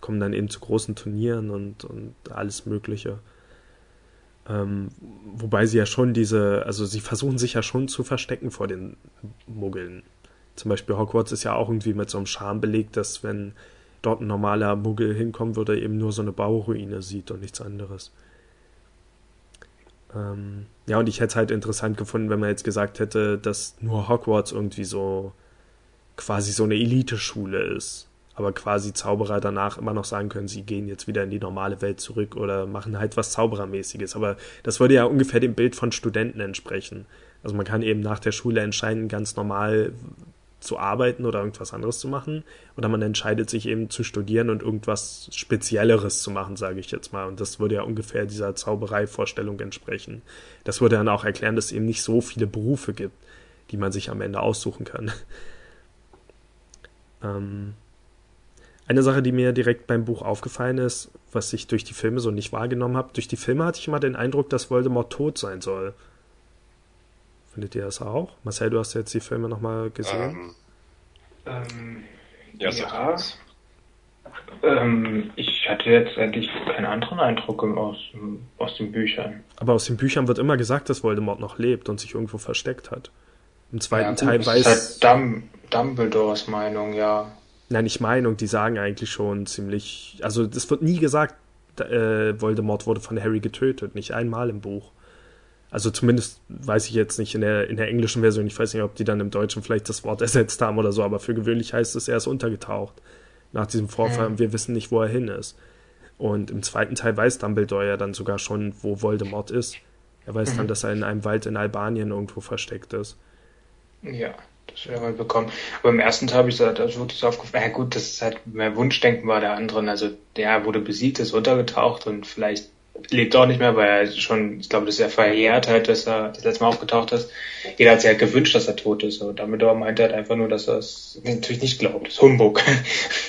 kommen dann eben zu großen Turnieren und, und alles Mögliche. Ähm, wobei sie ja schon diese, also sie versuchen sich ja schon zu verstecken vor den Muggeln. Zum Beispiel Hogwarts ist ja auch irgendwie mit so einem Charme belegt, dass wenn dort ein normaler Muggel hinkommen würde, eben nur so eine Bauruine sieht und nichts anderes. Ähm, ja, und ich hätte es halt interessant gefunden, wenn man jetzt gesagt hätte, dass nur Hogwarts irgendwie so quasi so eine Eliteschule ist aber quasi Zauberer danach immer noch sagen können, sie gehen jetzt wieder in die normale Welt zurück oder machen halt was Zauberermäßiges. Aber das würde ja ungefähr dem Bild von Studenten entsprechen. Also man kann eben nach der Schule entscheiden, ganz normal zu arbeiten oder irgendwas anderes zu machen. Oder man entscheidet sich eben zu studieren und irgendwas Spezielleres zu machen, sage ich jetzt mal. Und das würde ja ungefähr dieser Zaubereivorstellung entsprechen. Das würde dann auch erklären, dass es eben nicht so viele Berufe gibt, die man sich am Ende aussuchen kann. ähm, eine Sache, die mir direkt beim Buch aufgefallen ist, was ich durch die Filme so nicht wahrgenommen habe, durch die Filme hatte ich immer den Eindruck, dass Voldemort tot sein soll. Findet ihr das auch? Marcel, du hast jetzt die Filme nochmal gesehen? Ähm, ähm, ja, ja. Ähm, ich hatte jetzt eigentlich keinen anderen Eindruck aus, aus den Büchern. Aber aus den Büchern wird immer gesagt, dass Voldemort noch lebt und sich irgendwo versteckt hat. Im zweiten ja, gut, Teil weiß. Das ist halt Dumbledores Meinung, ja. Nein, nicht Meinung, die sagen eigentlich schon ziemlich, also es wird nie gesagt, äh, Voldemort wurde von Harry getötet, nicht einmal im Buch. Also zumindest weiß ich jetzt nicht in der, in der englischen Version, ich weiß nicht, ob die dann im Deutschen vielleicht das Wort ersetzt haben oder so, aber für gewöhnlich heißt es, er ist untergetaucht nach diesem Vorfall und wir wissen nicht, wo er hin ist. Und im zweiten Teil weiß Dumbledore ja dann sogar schon, wo Voldemort ist. Er weiß dann, dass er in einem Wald in Albanien irgendwo versteckt ist. Ja, das wäre mal bekommen. Aber im ersten Teil habe ich gesagt, das wirklich aufgefallen. Ja gut, das ist halt mehr Wunschdenken war der anderen. Also der wurde besiegt, ist untergetaucht und vielleicht lebt auch nicht mehr, weil er schon, ich glaube, das ist ja verjährt halt, dass er das letzte Mal aufgetaucht ist. Jeder hat sich halt gewünscht, dass er tot ist. Und Dumbledore meinte halt einfach nur, dass er es natürlich nicht glaubt. Das ist Humbug.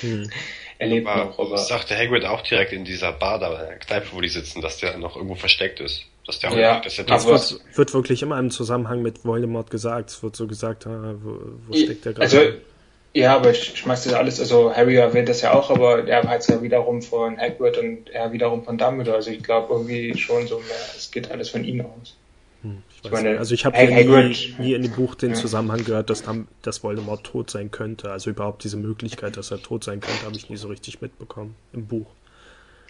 Hm. er lebt aber noch, aber. Das sagte Hagrid auch direkt in dieser Bar da, in der Kneipe, wo die sitzen, dass der noch irgendwo versteckt ist. Dass der Ja, Das ist. wird, wird wirklich immer im Zusammenhang mit Voldemort gesagt. Es wird so gesagt, ah, wo, wo steckt der gerade? Also, ja, aber ich schmeiß das alles, also Harry erwähnt das ja auch, aber er hat es ja wiederum von Hagrid und er wiederum von Dumbledore. Also ich glaube irgendwie schon so mehr, es geht alles von ihm aus. Hm, ich ich meine, also ich habe nie, nie in dem Buch den Ja. Zusammenhang gehört, dass, dass Voldemort tot sein könnte. Also überhaupt diese Möglichkeit, dass er tot sein könnte, habe ich nie so richtig mitbekommen im Buch.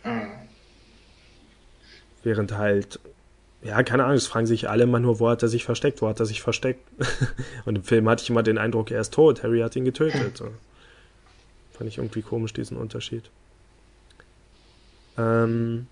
Ah. Während halt, ja, keine Ahnung, es fragen sich alle immer nur, wo hat er sich versteckt, wo hat er sich versteckt. Und im Film hatte ich immer den Eindruck, er ist tot, Harry hat ihn getötet. So. Fand ich irgendwie komisch, diesen Unterschied. Ähm,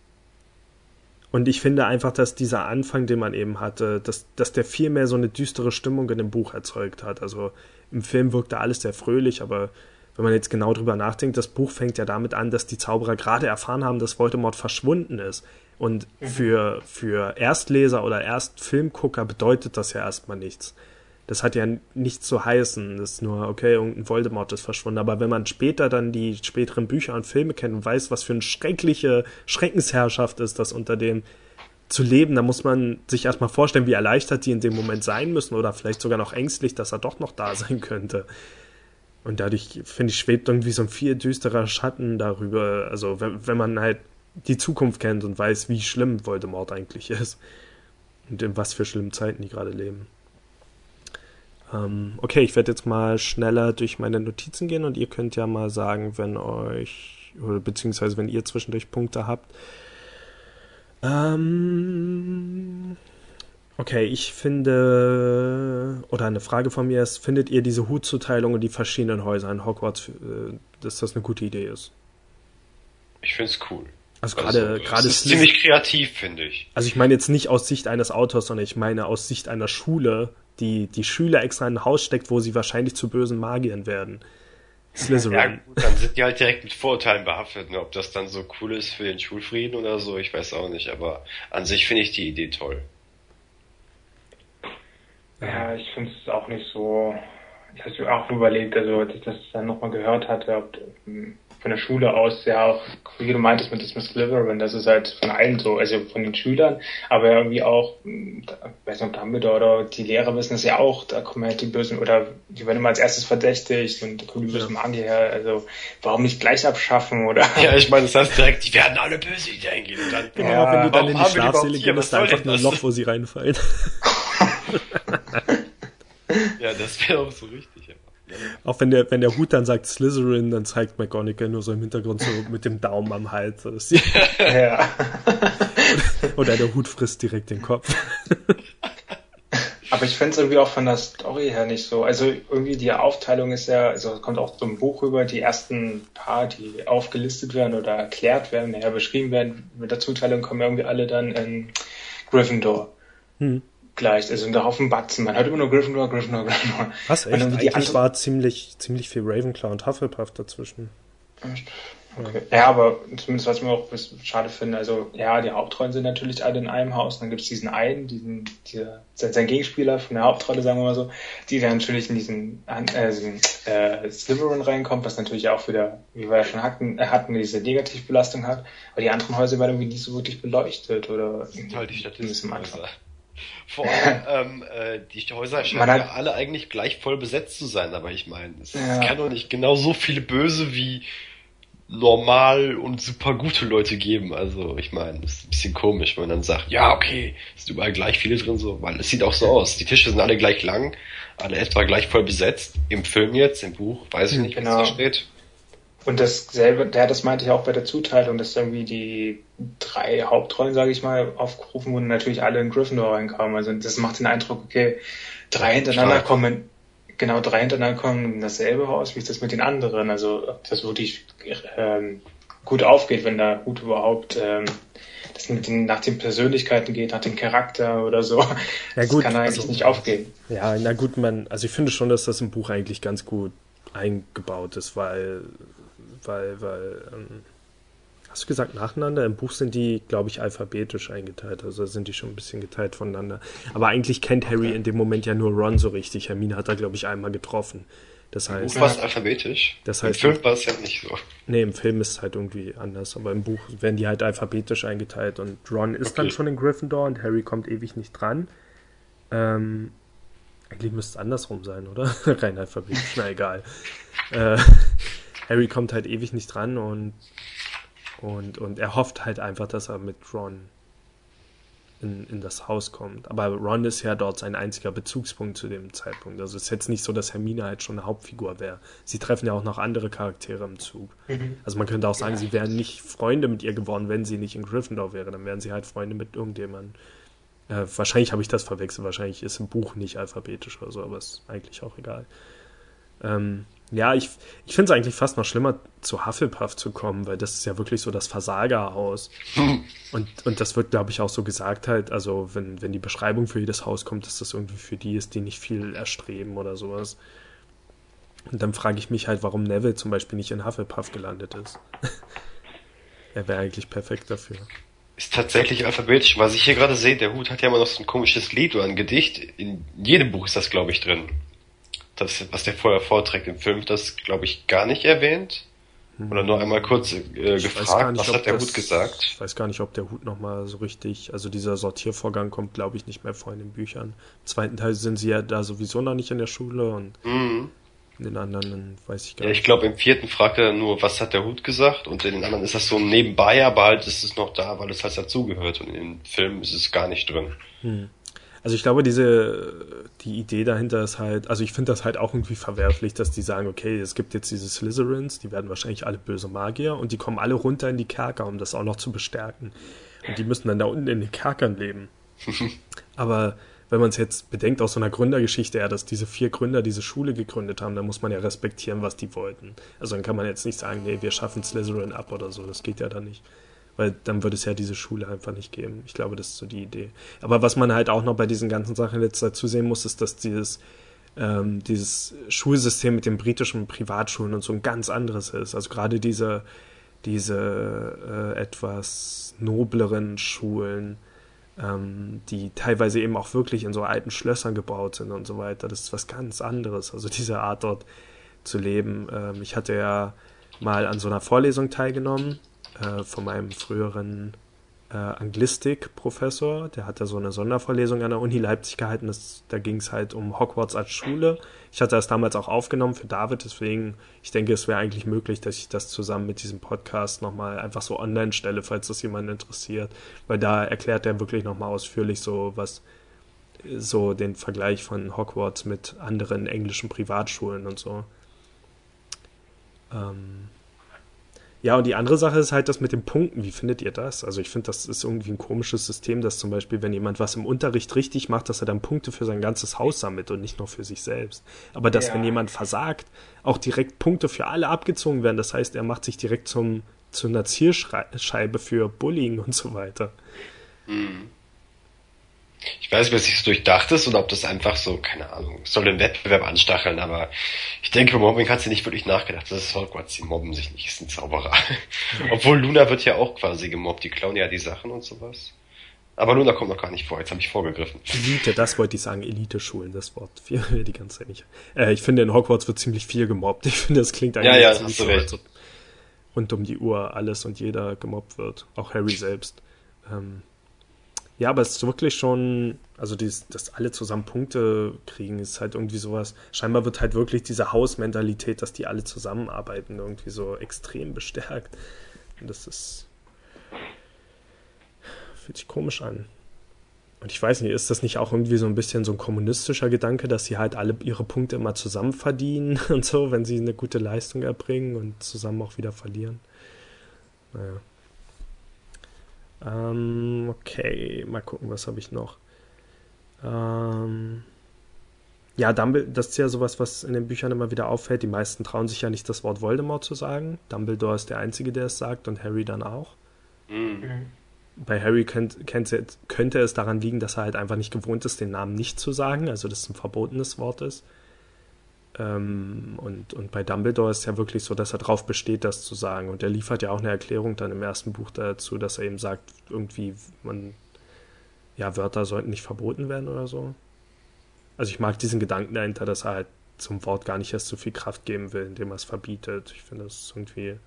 und ich finde einfach, dass dieser Anfang, den man eben hatte, dass, dass der viel mehr so eine düstere Stimmung in dem Buch erzeugt hat. Also im Film wirkte alles sehr fröhlich, aber wenn man jetzt genau drüber nachdenkt, das Buch fängt ja damit an, dass die Zauberer gerade erfahren haben, dass Voldemort verschwunden ist. Und für, für Erstleser oder Erstfilmgucker bedeutet das ja erstmal nichts. Das hat ja nichts zu heißen. Das ist nur, okay, irgendein Voldemort ist verschwunden. Aber wenn man später dann die späteren Bücher und Filme kennt und weiß, was für eine schreckliche Schreckensherrschaft ist, das unter dem zu leben, dann muss man sich erstmal vorstellen, wie erleichtert die in dem Moment sein müssen oder vielleicht sogar noch ängstlich, dass er doch noch da sein könnte. Und dadurch, finde ich, schwebt irgendwie so ein viel düsterer Schatten darüber. Also, wenn, wenn man halt die Zukunft kennt und weiß, wie schlimm Voldemort eigentlich ist. Und in was für schlimmen Zeiten die gerade leben. Ähm, okay, ich werde jetzt mal schneller durch meine Notizen gehen und ihr könnt ja mal sagen, wenn euch, oder beziehungsweise wenn ihr zwischendurch Punkte habt. Ähm, okay, ich finde, oder eine Frage von mir ist, findet ihr diese Hutzuteilung und die verschiedenen Häuser in Hogwarts, äh, dass das eine gute Idee ist? Ich find's cool. Also gerade, Also, gerade ist ziemlich kreativ, finde ich. also ich meine jetzt nicht aus Sicht eines Autors, sondern ich meine aus Sicht einer Schule, die die Schüler extra in ein Haus steckt, wo sie wahrscheinlich zu bösen Magiern werden. Ja Slytherin. gut, dann sind die halt direkt mit Vorurteilen behaftet. Ne? Ob das dann so cool ist für den Schulfrieden oder so, ich weiß auch nicht. Aber an sich finde ich die Idee toll. Ja, ich finde es auch nicht so. Ich habe auch überlegt, also als ich das dann nochmal gehört hatte, ob ähm, von der Schule aus, ja auch, wie du meintest mit das Miss Slytherin, das ist halt von allen so, also von den Schülern, aber irgendwie auch, da- ich weiß nicht, ob Dumbledore oder die Lehrer wissen das ja auch, da kommen halt die Bösen, oder die werden immer als erstes verdächtigt und da kommen die bösen Magier her, also warum nicht gleich abschaffen, oder? Ja, ich meine, das heißt direkt, die werden alle böse Ideen gehen. Und dann, Genau, Ja, wenn du dann in die die gehst, Was ist da einfach nur ein? Loch, wo sie reinfallen. ja, das wäre auch so richtig. Auch wenn der, wenn der Hut dann sagt Slytherin, dann zeigt McGonagall nur so im Hintergrund so mit dem Daumen am Hals. Ja. Oder der Hut frisst direkt den Kopf. Aber ich finde es irgendwie auch von der Story her nicht so. Also irgendwie die Aufteilung ist ja, also es kommt auch so im Buch rüber, die ersten paar, die aufgelistet werden oder erklärt werden, näher beschrieben werden, mit der Zuteilung kommen irgendwie alle dann in Gryffindor. Hm. Gleich, also da auf dem Batzen. Man hört immer nur Gryffindor, Gryffindor, Gryffindor. Was, Und echt? die Eigentlich andere- war ziemlich, ziemlich viel Ravenclaw und Hufflepuff dazwischen. Okay. Ja, aber zumindest was ich mir auch schade finde, also ja, die Hauptrollen sind natürlich alle in einem Haus. Dann gibt es diesen einen, diesen, dieser, sein Gegenspieler von der Hauptrolle, sagen wir mal so, die dann natürlich in diesen, äh, äh, Slytherin reinkommt, was natürlich auch wieder, wie wir ja schon hatten, äh, hatten diese Negativbelastung hat. Aber die anderen Häuser werden irgendwie nicht so wirklich beleuchtet oder sind halt die zumindest am Anfang. Vor allem, ähm, äh, die Häuser scheinen hat- ja alle eigentlich gleich voll besetzt zu sein, aber ich meine, es Ja. kann doch nicht genau so viele Böse wie normal und super gute Leute geben. Also, ich meine, das ist ein bisschen komisch, wenn man dann sagt, ja, okay, es sind überall gleich viele drin, so, weil es sieht auch so aus. Die Tische sind alle gleich lang, alle etwa gleich voll besetzt. Im Film jetzt, im Buch, weiß ich nicht, was Genau. da steht. Und dasselbe, der, das meinte ich auch bei der Zuteilung, dass irgendwie die drei Hauptrollen, sage ich mal, aufgerufen wurden, natürlich alle in Gryffindor reinkamen. Also das macht den Eindruck, okay, drei hintereinander Stark. kommen, genau drei hintereinander kommen in dasselbe Haus, wie ist das mit den anderen? Also ob das wirklich ähm, gut aufgeht, wenn da gut überhaupt ähm, das mit den, nach den Persönlichkeiten geht, nach dem Charakter oder so. Ja, gut, das kann eigentlich also, nicht aufgehen. Ja, na gut, man, also ich finde schon, dass das im Buch eigentlich ganz gut eingebaut ist, weil weil, weil, ähm, hast du gesagt nacheinander? Im Buch sind die, glaube ich, alphabetisch eingeteilt, also sind die schon ein bisschen geteilt voneinander. Aber eigentlich kennt Harry in dem Moment ja nur Ron so richtig. Hermine hat er, glaube ich, einmal getroffen. Das heißt, Im Buch war es alphabetisch. Das heißt, Im Film war es ja nicht so. Nee, im Film ist es halt irgendwie anders, aber im Buch werden die halt alphabetisch eingeteilt und Ron ist okay. dann schon in Gryffindor und Harry kommt ewig nicht dran. Ähm, eigentlich müsste es andersrum sein, oder? Rein alphabetisch, na egal. äh, Harry kommt halt ewig nicht dran und, und, und er hofft halt einfach, dass er mit Ron in, in das Haus kommt. Aber Ron ist ja dort sein einziger Bezugspunkt zu dem Zeitpunkt. Also es ist jetzt nicht so, dass Hermine halt schon eine Hauptfigur wäre. Sie treffen ja auch noch andere Charaktere im Zug. Mhm. Also man könnte auch sagen, ja. sie wären nicht Freunde mit ihr geworden, wenn sie nicht in Gryffindor wäre. Dann wären sie halt Freunde mit irgendjemandem. Äh, wahrscheinlich habe ich das verwechselt. Wahrscheinlich ist im Buch nicht alphabetisch oder so, aber ist eigentlich auch egal. Ähm, ja, ich, ich finde es eigentlich fast noch schlimmer, zu Hufflepuff zu kommen, weil das ist ja wirklich so das Versagerhaus. und, und das wird, glaube ich, auch so gesagt halt, also wenn, wenn die Beschreibung für jedes Haus kommt, dass das irgendwie für die ist, die nicht viel erstreben oder sowas. Und dann frage ich mich halt, warum Neville zum Beispiel nicht in Hufflepuff gelandet ist. er wäre eigentlich perfekt dafür. Ist tatsächlich alphabetisch. Was ich hier gerade sehe, der Hut hat ja immer noch so ein komisches Lied oder ein Gedicht. In jedem Buch ist das, glaube ich, drin das, was der vorher vorträgt im Film, das glaube ich gar nicht erwähnt. Oder nur einmal kurz äh, gefragt, nicht, was hat der das, Hut gesagt? Ich weiß gar nicht, ob der Hut nochmal so richtig, also dieser Sortiervorgang kommt, glaube ich, nicht mehr vor in den Büchern. Im zweiten Teil sind sie ja da sowieso noch nicht in der Schule und mhm. in den anderen weiß ich gar ja, nicht. Ich glaube, im vierten fragt er nur, was hat der Hut gesagt? Und in den anderen ist das so nebenbei, aber halt ist es noch da, weil es halt dazugehört. Und im Film ist es gar nicht drin. Mhm. Also ich glaube, diese, die Idee dahinter ist halt, also ich finde das halt auch irgendwie verwerflich, dass die sagen, okay, es gibt jetzt diese Slytherins, die werden wahrscheinlich alle böse Magier und die kommen alle runter in die Kerker, um das auch noch zu bestärken. Und die müssen dann da unten in den Kerkern leben. Aber wenn man es jetzt bedenkt aus so einer Gründergeschichte, ja, dass diese vier Gründer diese Schule gegründet haben, dann muss man ja respektieren, was die wollten. Also dann kann man jetzt nicht sagen, nee, wir schaffen Slytherin ab oder so, das geht ja dann nicht weil dann würde es ja diese Schule einfach nicht geben. Ich glaube, das ist so die Idee. Aber was man halt auch noch bei diesen ganzen Sachen jetzt dazu sehen muss, ist, dass dieses, ähm, dieses Schulsystem mit den britischen Privatschulen und so ein ganz anderes ist. Also gerade diese, diese äh, etwas nobleren Schulen, ähm, die teilweise eben auch wirklich in so alten Schlössern gebaut sind und so weiter, das ist was ganz anderes. Also diese Art dort zu leben. Ähm, ich hatte ja mal an so einer Vorlesung teilgenommen äh, von meinem früheren äh, Anglistik-Professor. Der hatte so eine Sondervorlesung an der Uni Leipzig gehalten. Das, da ging es halt um Hogwarts als Schule. Ich hatte das damals auch aufgenommen für David, deswegen, ich denke, es wäre eigentlich möglich, dass ich das zusammen mit diesem Podcast nochmal einfach so online stelle, falls das jemand interessiert. Weil da erklärt er wirklich nochmal ausführlich so, was so den Vergleich von Hogwarts mit anderen englischen Privatschulen und so. Ähm, ja, und die andere Sache ist halt das mit den Punkten. Wie findet ihr das? Also ich finde, das ist irgendwie ein komisches System, dass zum Beispiel, wenn jemand was im Unterricht richtig macht, dass er dann Punkte für sein ganzes Haus sammelt und nicht nur für sich selbst. Aber dass, ja. wenn jemand versagt, auch direkt Punkte für alle abgezogen werden. Das heißt, er macht sich direkt zum, zu einer Zielscheibe für Bullying und so weiter. Mhm. Ich weiß nicht, ob es sich so durchdacht ist oder ob das einfach so, keine Ahnung, soll den Wettbewerb anstacheln, aber ich denke, über Mobbing hat sie nicht wirklich nachgedacht. Das ist Hogwarts, sie mobben sich nicht, ist ein Zauberer. Obwohl Luna wird ja auch quasi gemobbt, die klauen ja die Sachen und sowas. Aber Luna kommt noch gar nicht vor, jetzt habe ich vorgegriffen. Elite, das wollte ich sagen, Elite-Schulen, das Wort viel die ganze Zeit nicht. Äh, ich finde, in Hogwarts wird ziemlich viel gemobbt. Ich finde, das klingt eigentlich ja, ja, hast so, ob rund um die Uhr alles und jeder gemobbt wird. Auch Harry selbst. Ähm, ja, aber es ist wirklich schon, also dies, dass alle zusammen Punkte kriegen, ist halt irgendwie sowas. Scheinbar wird halt wirklich diese Hausmentalität, dass die alle zusammenarbeiten, irgendwie so extrem bestärkt. Und das ist. fühlt sich komisch an. und ich weiß nicht, ist das nicht auch irgendwie so ein bisschen so ein kommunistischer Gedanke, dass sie halt alle ihre Punkte immer zusammen verdienen und so, wenn sie eine gute Leistung erbringen und zusammen auch wieder verlieren? Naja. Ähm, okay, mal gucken, was habe ich noch. Ähm, ja, Dumbledore, das ist ja sowas, was in den Büchern immer wieder auffällt. Die meisten trauen sich ja nicht, das Wort Voldemort zu sagen. Dumbledore ist der Einzige, der es sagt und Harry dann auch. Mhm. Bei Harry könnt, könnt, könnte es daran liegen, dass er halt einfach nicht gewohnt ist, den Namen nicht zu sagen, also dass es ein verbotenes Wort ist. Ähm, und, und bei Dumbledore ist ja wirklich so, dass er darauf besteht, das zu sagen. Und er liefert ja auch eine Erklärung dann im ersten Buch dazu, dass er eben sagt, irgendwie, man, ja, Wörter sollten nicht verboten werden oder so. Also ich mag diesen Gedanken dahinter, dass er halt zum Wort gar nicht erst so viel Kraft geben will, indem er es verbietet. Ich finde das irgendwie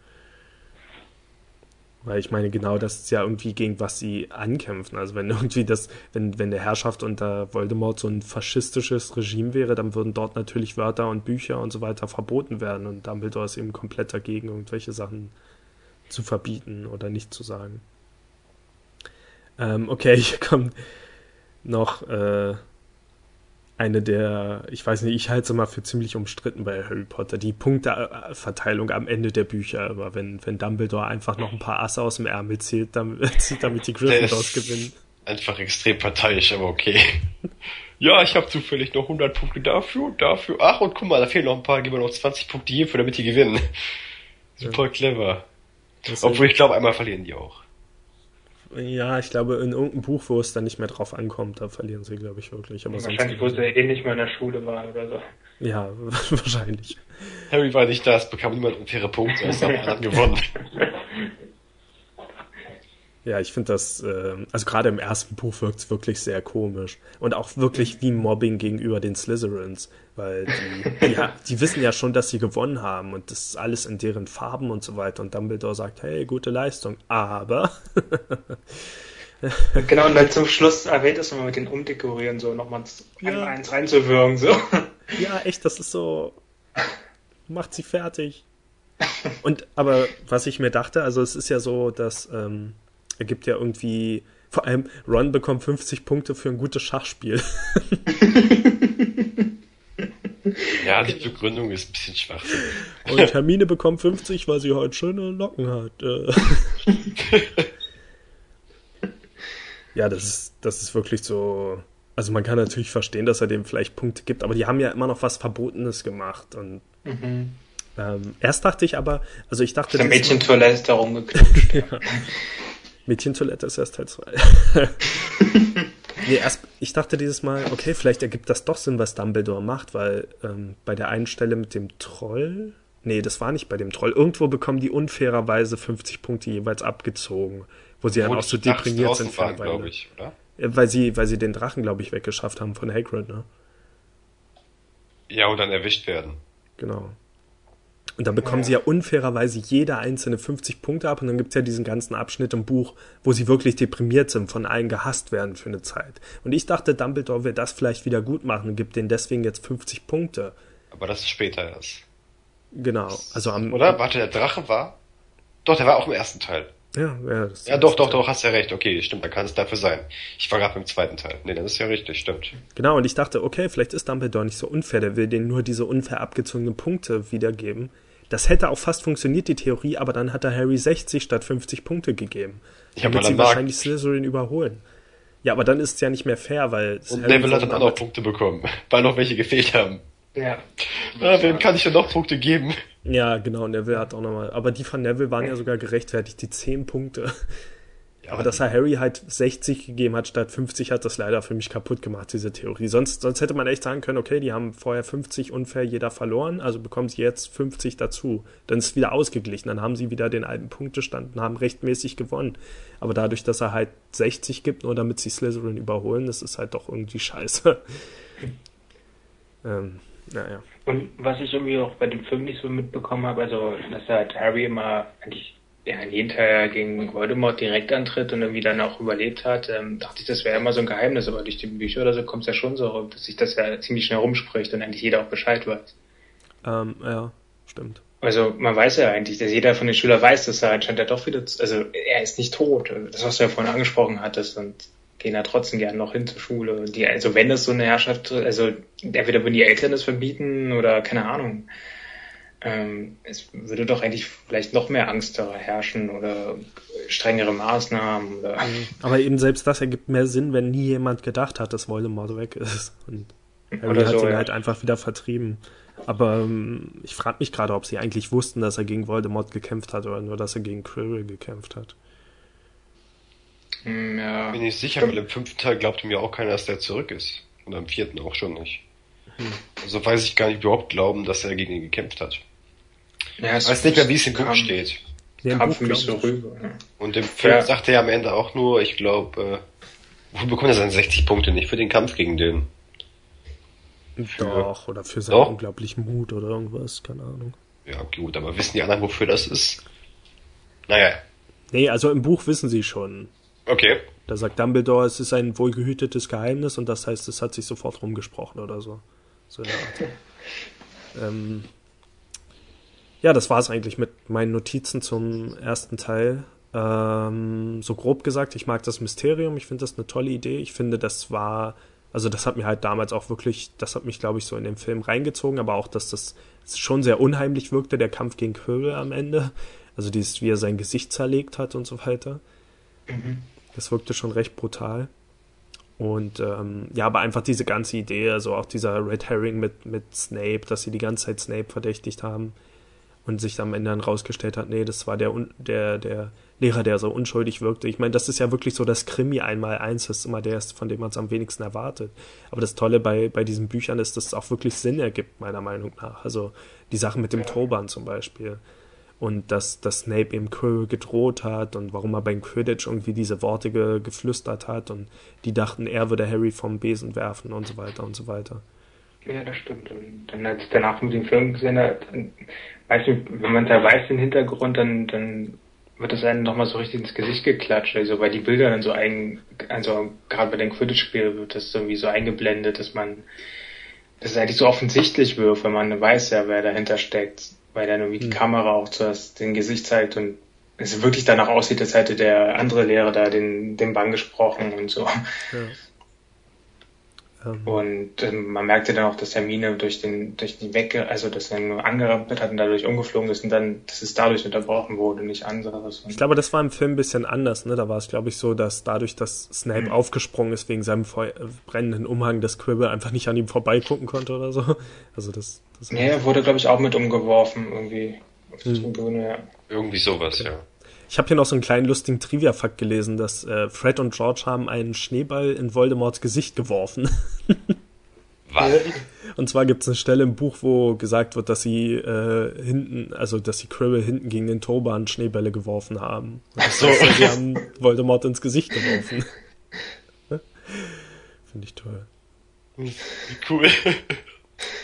weil ich meine, genau das ist ja irgendwie gegen was sie ankämpfen. Also wenn irgendwie das, wenn, wenn der Herrschaft unter Voldemort so ein faschistisches Regime wäre, dann würden dort natürlich Wörter und Bücher und so weiter verboten werden. Und Dumbledore ist eben komplett dagegen, irgendwelche Sachen zu verbieten oder nicht zu sagen. Ähm, okay, hier kommt noch äh, eine der, ich weiß nicht, ich halte es immer für ziemlich umstritten bei Harry Potter, die Punkteverteilung am Ende der Bücher immer, wenn, wenn Dumbledore einfach noch ein paar Asse aus dem Ärmel zieht, damit, damit die Gryffindors gewinnen. Einfach extrem parteiisch, aber okay. ja, ich habe zufällig noch 100 Punkte dafür dafür. Ach, und guck mal, da fehlen noch ein paar, geben wir noch 20 Punkte hierfür, damit die gewinnen. Super ja. clever. Obwohl ich glaube, einmal verlieren die auch. Ja, ich glaube, in irgendeinem Buch, wo es dann nicht mehr drauf ankommt, da verlieren sie, glaube ich, wirklich. Aber wahrscheinlich, wo sie eh nicht mehr in der Schule waren oder so. Ja, wahrscheinlich. Harry war nicht da, es bekam niemand unfaire Punkte, es haben gewonnen. Ja, ich finde das, äh, also gerade im ersten Buch wirkt es wirklich sehr komisch. Und auch wirklich wie Mobbing gegenüber den Slytherins. Weil die, die, die, wissen ja schon, dass sie gewonnen haben und das ist alles in deren Farben und so weiter. Und Dumbledore sagt, hey, gute Leistung. Aber. genau, und dann zum Schluss erwähnt es nochmal mit den Umdekorieren, so nochmal ja. eins reinzuwirken. So. Ja, echt, das ist so. Macht sie fertig. Und aber was ich mir dachte, also es ist ja so, dass. Ähm, er gibt ja irgendwie, vor allem Ron bekommt 50 Punkte für ein gutes Schachspiel. ja, die Begründung ist ein bisschen schwach. Und Hermine bekommt 50, weil sie heute schöne Locken hat. Äh. ja, das ist, das ist wirklich so. Also man kann natürlich verstehen, dass er dem vielleicht Punkte gibt, aber die haben ja immer noch was Verbotenes gemacht. Und mhm. ähm, erst dachte ich aber, also ich dachte. Der Mädchentoilette ist da rumgeknutscht. ja. Mädchentoilette ist erst Teil 2. nee, erst, ich dachte dieses Mal, okay, vielleicht ergibt das doch Sinn, was Dumbledore macht, weil ähm, bei der einen Stelle mit dem Troll, nee, das war nicht bei dem Troll, irgendwo bekommen die unfairerweise 50 Punkte jeweils abgezogen, wo sie dann auch so deprimiert sind. Waren, glaube ich, oder? Weil sie, weil sie den Drachen, glaube ich, weggeschafft haben von Hagrid, ne? Ja, und dann erwischt werden. Genau. Und dann bekommen ja. sie ja unfairerweise jeder einzelne 50 Punkte ab und dann gibt's ja diesen ganzen Abschnitt im Buch, wo sie wirklich deprimiert sind, von allen gehasst werden für eine Zeit. Und ich dachte, Dumbledore wird das vielleicht wieder gut machen und gibt denen deswegen jetzt 50 Punkte. Aber das ist später erst. Genau. Also am, Oder? Warte, der Drache war? Doch, der war auch im ersten Teil. Ja, ja. Ja, doch, doch, doch, hast ja recht. Okay, stimmt, dann kann es dafür sein. Ich war gerade beim zweiten Teil. Nee, das ist ja richtig, stimmt. Genau, und ich dachte, okay, vielleicht ist Dumbledore nicht so unfair, der will denen nur diese unfair abgezogenen Punkte wiedergeben. Das hätte auch fast funktioniert, die Theorie, aber dann hat er Harry 60 statt 50 Punkte gegeben. Ja, damit sie wahrscheinlich Slytherin überholen. Ja, aber dann ist es ja nicht mehr fair, weil... Und Neville hat dann auch noch Punkte bekommen, weil noch welche gefehlt haben. Ja. ja wem kann ich denn noch Punkte geben? Ja, genau, Neville hat auch nochmal. Aber die von Neville waren ja sogar gerechtfertigt, die 10 Punkte. Ja, aber dass er Harry halt 60 gegeben hat statt 50, hat das leider für mich kaputt gemacht, diese Theorie. Sonst, sonst hätte man echt sagen können, okay, die haben vorher 50 unfair jeder verloren, also bekommen sie jetzt 50 dazu. Dann ist es wieder ausgeglichen, dann haben sie wieder den alten Punktestand und haben rechtmäßig gewonnen. Aber dadurch, dass er halt 60 gibt, nur damit sie Slytherin überholen, das ist halt doch irgendwie scheiße. ähm, naja. Und was ich irgendwie auch bei dem Film nicht so mitbekommen habe, also dass halt Harry immer eigentlich ja, in jedem Teil gegen Voldemort direkt antritt und irgendwie dann auch überlebt hat, ähm, dachte ich, das wäre immer so ein Geheimnis, aber durch die Bücher oder so kommt es ja schon so, dass sich das ja ziemlich schnell rumspricht und eigentlich jeder auch Bescheid weiß. Ähm, ja, stimmt. Also man weiß ja eigentlich, dass jeder von den Schülern weiß, dass er anscheinend ja doch wieder, also er ist nicht tot, das was du ja vorhin angesprochen hattest und gehen da trotzdem gern noch hin zur Schule. Die, also wenn das so eine Herrschaft, also entweder würden die Eltern das verbieten oder keine Ahnung. Ähm, es würde doch eigentlich vielleicht noch mehr Angst herrschen oder strengere Maßnahmen. Oder mhm. Aber eben selbst das ergibt mehr Sinn, wenn nie jemand gedacht hat, dass Voldemort weg ist. Und Harry oder hat so, ihn ja. halt einfach wieder vertrieben. Aber ähm, ich frage mich gerade, ob sie eigentlich wussten, dass er gegen Voldemort gekämpft hat oder nur, dass er gegen Quirrell gekämpft hat. Hm, ja. Bin ich sicher, weil im fünften Teil glaubte mir auch keiner, dass der zurück ist. Und am vierten auch schon nicht. Hm. Also weiß ich gar nicht überhaupt glauben, dass er gegen ihn gekämpft hat. Ja, ich weiß nicht mehr, wie es im Buch steht. Ja, kam für mich so rüber. Und im Film ja. sagte er am Ende auch nur, ich glaube, äh, wo bekommt er seine 60 Punkte nicht für den Kampf gegen den? Doch, oder für seinen Doch? unglaublichen Mut oder irgendwas, keine Ahnung. Ja, gut, aber wissen die anderen, wofür das ist? Naja. Nee, also im Buch wissen sie schon. Okay. Da sagt Dumbledore, es ist ein wohlgehütetes Geheimnis und das heißt, es hat sich sofort rumgesprochen oder so. So in der Art. ähm, ja, das war es eigentlich mit meinen Notizen zum ersten Teil. Ähm, so grob gesagt, ich mag das Mysterium, ich finde das eine tolle Idee. Ich finde, das war also das hat mir halt damals auch wirklich, das hat mich, glaube ich, so in den Film reingezogen, aber auch, dass das schon sehr unheimlich wirkte, der Kampf gegen Quirrell am Ende. Also dieses, wie er sein Gesicht zerlegt hat und so weiter. Mhm. Das wirkte schon recht brutal. Und ähm, ja, aber einfach diese ganze Idee, also auch dieser Red Herring mit, mit Snape, dass sie die ganze Zeit Snape verdächtigt haben und sich am Ende dann rausgestellt hat, nee, das war der, der, der Lehrer, der so unschuldig wirkte. Ich meine, das ist ja wirklich so das Krimi einmal eins, das ist immer der, von dem man es am wenigsten erwartet. Aber das Tolle bei, bei diesen Büchern ist, dass es auch wirklich Sinn ergibt, meiner Meinung nach. Also die Sachen mit dem Turban zum Beispiel. Und dass, dass Snape eben Quirrell gedroht hat und warum er beim Quidditch irgendwie diese Worte ge, geflüstert hat und die dachten, er würde Harry vom Besen werfen und so weiter und so weiter. Ja, das stimmt. Und dann, als ich danach mit dem Film gesehen habe, weißt du, wenn man da weiß den Hintergrund, dann, dann wird es einem nochmal so richtig ins Gesicht geklatscht, also weil die Bilder dann so ein, also gerade bei den Quidditch-Spielen wird das irgendwie so eingeblendet, dass man, dass es eigentlich so offensichtlich wird, wenn man weiß ja, wer dahinter steckt, weil dann irgendwie die hm. Kamera auch zuerst den Gesicht zeigt und es wirklich danach aussieht, als hätte der andere Lehrer da den, den Bann gesprochen und so. Ja. Ähm. Und ähm, man merkte dann auch, dass Hermine durch den, durch die Wecke, also dass er nur angerampelt hat und dadurch umgeflogen ist und dann, dass es dadurch unterbrochen wurde, nicht anderes. Ich glaube, das war im Film ein bisschen anders, ne? Da war es, glaube ich, so, dass dadurch, dass Snape mhm. aufgesprungen ist wegen seinem Feu brennenden Umhang, dass Quibble einfach nicht an ihm vorbeigucken konnte oder so. Also das. das nee, er wurde, glaube ich, auch mit umgeworfen irgendwie. Auf mhm. Tribüne, ja. Irgendwie sowas, okay. ja. Ich habe hier noch so einen kleinen lustigen Trivia-Fakt gelesen, dass äh, Fred und George haben einen Schneeball in Voldemorts Gesicht geworfen. Was? Und zwar gibt es eine Stelle im Buch, wo gesagt wird, dass sie äh, hinten, also dass sie Quirrell hinten gegen den Turban Schneebälle geworfen haben. Ach so. Heißt, sie haben Voldemort ins Gesicht geworfen. Finde ich toll. Wie cool.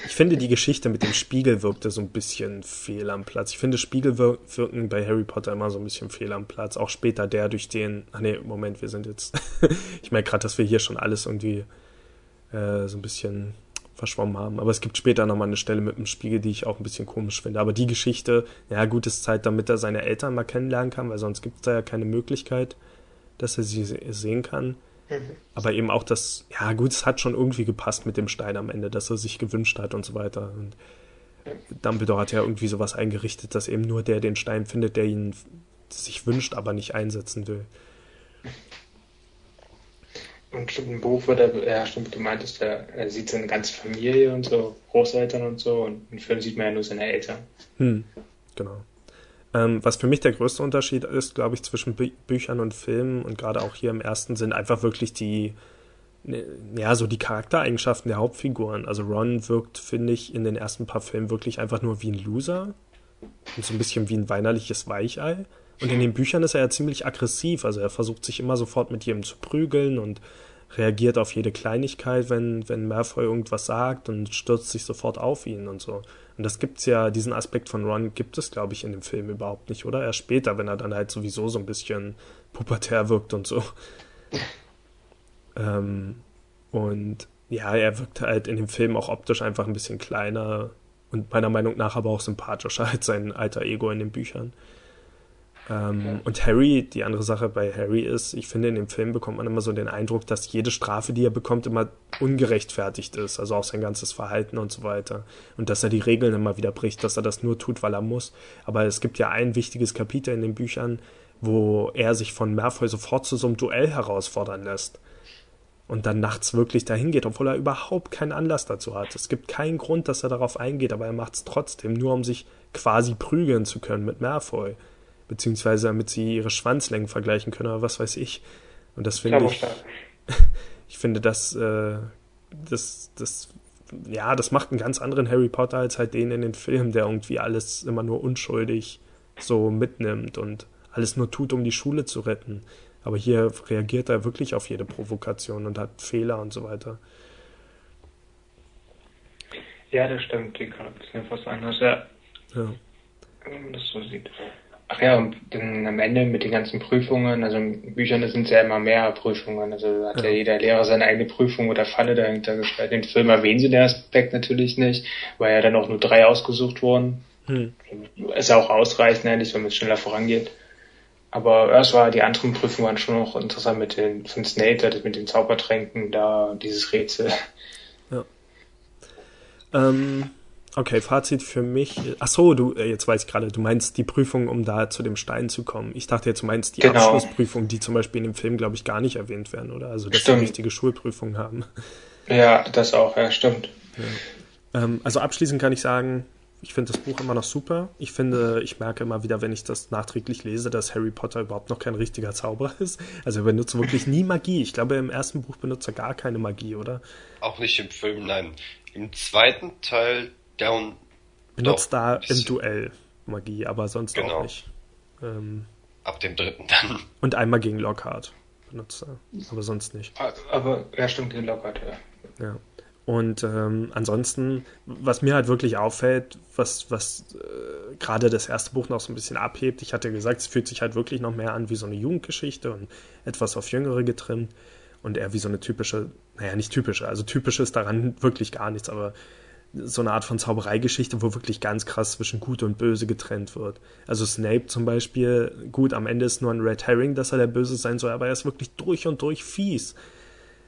Ich finde, die Geschichte mit dem Spiegel wirkte so ein bisschen fehl am Platz. Ich finde, Spiegel wirken bei Harry Potter immer so ein bisschen fehl am Platz. Auch später der, durch den. Ach nee, Moment, wir sind jetzt. ich merke gerade, dass wir hier schon alles irgendwie äh, so ein bisschen verschwommen haben. Aber es gibt später nochmal eine Stelle mit dem Spiegel, die ich auch ein bisschen komisch finde. Aber die Geschichte, ja, gut, ist Zeit, damit er seine Eltern mal kennenlernen kann, weil sonst gibt es da ja keine Möglichkeit, dass er sie sehen kann. Mhm. Aber eben auch das, ja gut, es hat schon irgendwie gepasst mit dem Stein am Ende, dass er sich gewünscht hat und so weiter. Und Dumbledore hat ja irgendwie sowas eingerichtet, dass eben nur der den Stein findet, der ihn sich wünscht, aber nicht einsetzen will. Und im Buch wird er, ja stimmt, du meintest, er, er sieht seine ganze Familie und so, Großeltern und so, und im Film sieht man ja nur seine Eltern. Hm, genau. Ähm, was für mich der größte Unterschied ist, glaube ich, zwischen Bü Büchern und Filmen und gerade auch hier im ersten sind einfach wirklich die, ne, ja, so die Charaktereigenschaften der Hauptfiguren. Also Ron wirkt, finde ich, in den ersten paar Filmen wirklich einfach nur wie ein Loser und so ein bisschen wie ein weinerliches Weichei. Und in den Büchern ist er ja ziemlich aggressiv, also er versucht sich immer sofort mit jedem zu prügeln und reagiert auf jede Kleinigkeit, wenn, wenn Malfoy irgendwas sagt und stürzt sich sofort auf ihn und so. Und das gibt's ja, diesen Aspekt von Ron gibt es, glaube ich, in dem Film überhaupt nicht, oder? Erst später, wenn er dann halt sowieso so ein bisschen pubertär wirkt und so. ähm, und ja, er wirkt halt in dem Film auch optisch einfach ein bisschen kleiner und meiner Meinung nach aber auch sympathischer als sein alter Ego in den Büchern. Ähm, und Harry, die andere Sache bei Harry ist, ich finde, in dem Film bekommt man immer so den Eindruck, dass jede Strafe, die er bekommt, immer ungerechtfertigt ist. Also auch sein ganzes Verhalten und so weiter. Und dass er die Regeln immer wieder bricht, dass er das nur tut, weil er muss. Aber es gibt ja ein wichtiges Kapitel in den Büchern, wo er sich von Malfoy sofort zu so einem Duell herausfordern lässt. Und dann nachts wirklich dahin geht, obwohl er überhaupt keinen Anlass dazu hat. Es gibt keinen Grund, dass er darauf eingeht, aber er macht es trotzdem, nur um sich quasi prügeln zu können mit Malfoy beziehungsweise damit sie ihre Schwanzlängen vergleichen können oder was weiß ich. Und das finde ich, ich finde das, äh, das, das, ja, das macht einen ganz anderen Harry Potter als halt den in den Filmen, der irgendwie alles immer nur unschuldig so mitnimmt und alles nur tut, um die Schule zu retten. Aber hier reagiert er wirklich auf jede Provokation und hat Fehler und so weiter. Ja, das stimmt. Die ein bisschen was anderes, ja. Ja. Das so sieht. Ach ja, und dann am Ende mit den ganzen Prüfungen, also in Büchern sind es ja immer mehr Prüfungen. Also hat ja. ja jeder Lehrer seine eigene Prüfung oder Falle dahinter gestellt. Den Film erwähnen sie den Aspekt natürlich nicht, weil ja dann auch nur drei ausgesucht wurden. Hm. Ist ja auch ausreichend eigentlich, wenn man schneller vorangeht. Aber erst war die anderen Prüfungen waren schon noch interessant mit den von Snape, mit den Zaubertränken, da dieses Rätsel. Ja. Ähm, Okay, Fazit für mich. Ach so, du, äh, jetzt weiß ich gerade, du meinst die Prüfung, um da zu dem Stein zu kommen. Ich dachte jetzt, du meinst die genau. Abschlussprüfung, die zum Beispiel in dem Film, glaube ich, gar nicht erwähnt werden, oder? Also, dass stimmt. sie richtige Schulprüfungen haben. Ja, das auch, ja, stimmt. Ja. Ähm, also abschließend kann ich sagen, ich finde das Buch immer noch super. Ich finde, ich merke immer wieder, wenn ich das nachträglich lese, dass Harry Potter überhaupt noch kein richtiger Zauberer ist. Also er benutzt wirklich nie Magie. Ich glaube, im ersten Buch benutzt er gar keine Magie, oder? Auch nicht im Film, nein. Im zweiten Teil Down. Benutzt da im Duell Magie, aber sonst genau. auch nicht. Ähm, Ab dem dritten dann. Und einmal gegen Lockhart benutzt er, aber sonst nicht. Aber er stimmt gegen Lockhart, ja. Ja. Und ähm, ansonsten, was mir halt wirklich auffällt, was, was äh, gerade das erste Buch noch so ein bisschen abhebt, ich hatte gesagt, es fühlt sich halt wirklich noch mehr an wie so eine Jugendgeschichte und etwas auf Jüngere getrimmt und eher wie so eine typische, naja, nicht typische, also typisch ist daran wirklich gar nichts, aber so eine Art von Zaubereigeschichte, wo wirklich ganz krass zwischen Gut und Böse getrennt wird. Also Snape zum Beispiel, gut, am Ende ist nur ein Red Herring, dass er der Böse sein soll, aber er ist wirklich durch und durch fies.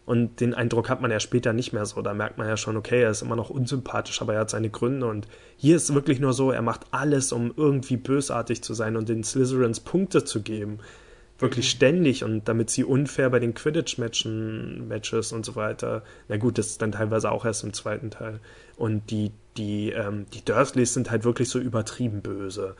Und den Eindruck hat man ja später nicht mehr so. Da merkt man ja schon, okay, er ist immer noch unsympathisch, aber er hat seine Gründe. Und hier ist wirklich nur so, er macht alles, um irgendwie bösartig zu sein und den Slytherins Punkte zu geben wirklich mhm. ständig und damit sie unfair bei den Quidditch-Matchen, Matches und so weiter. Na gut, das ist dann teilweise auch erst im zweiten Teil. Und die, die, ähm, die Dursleys sind halt wirklich so übertrieben böse,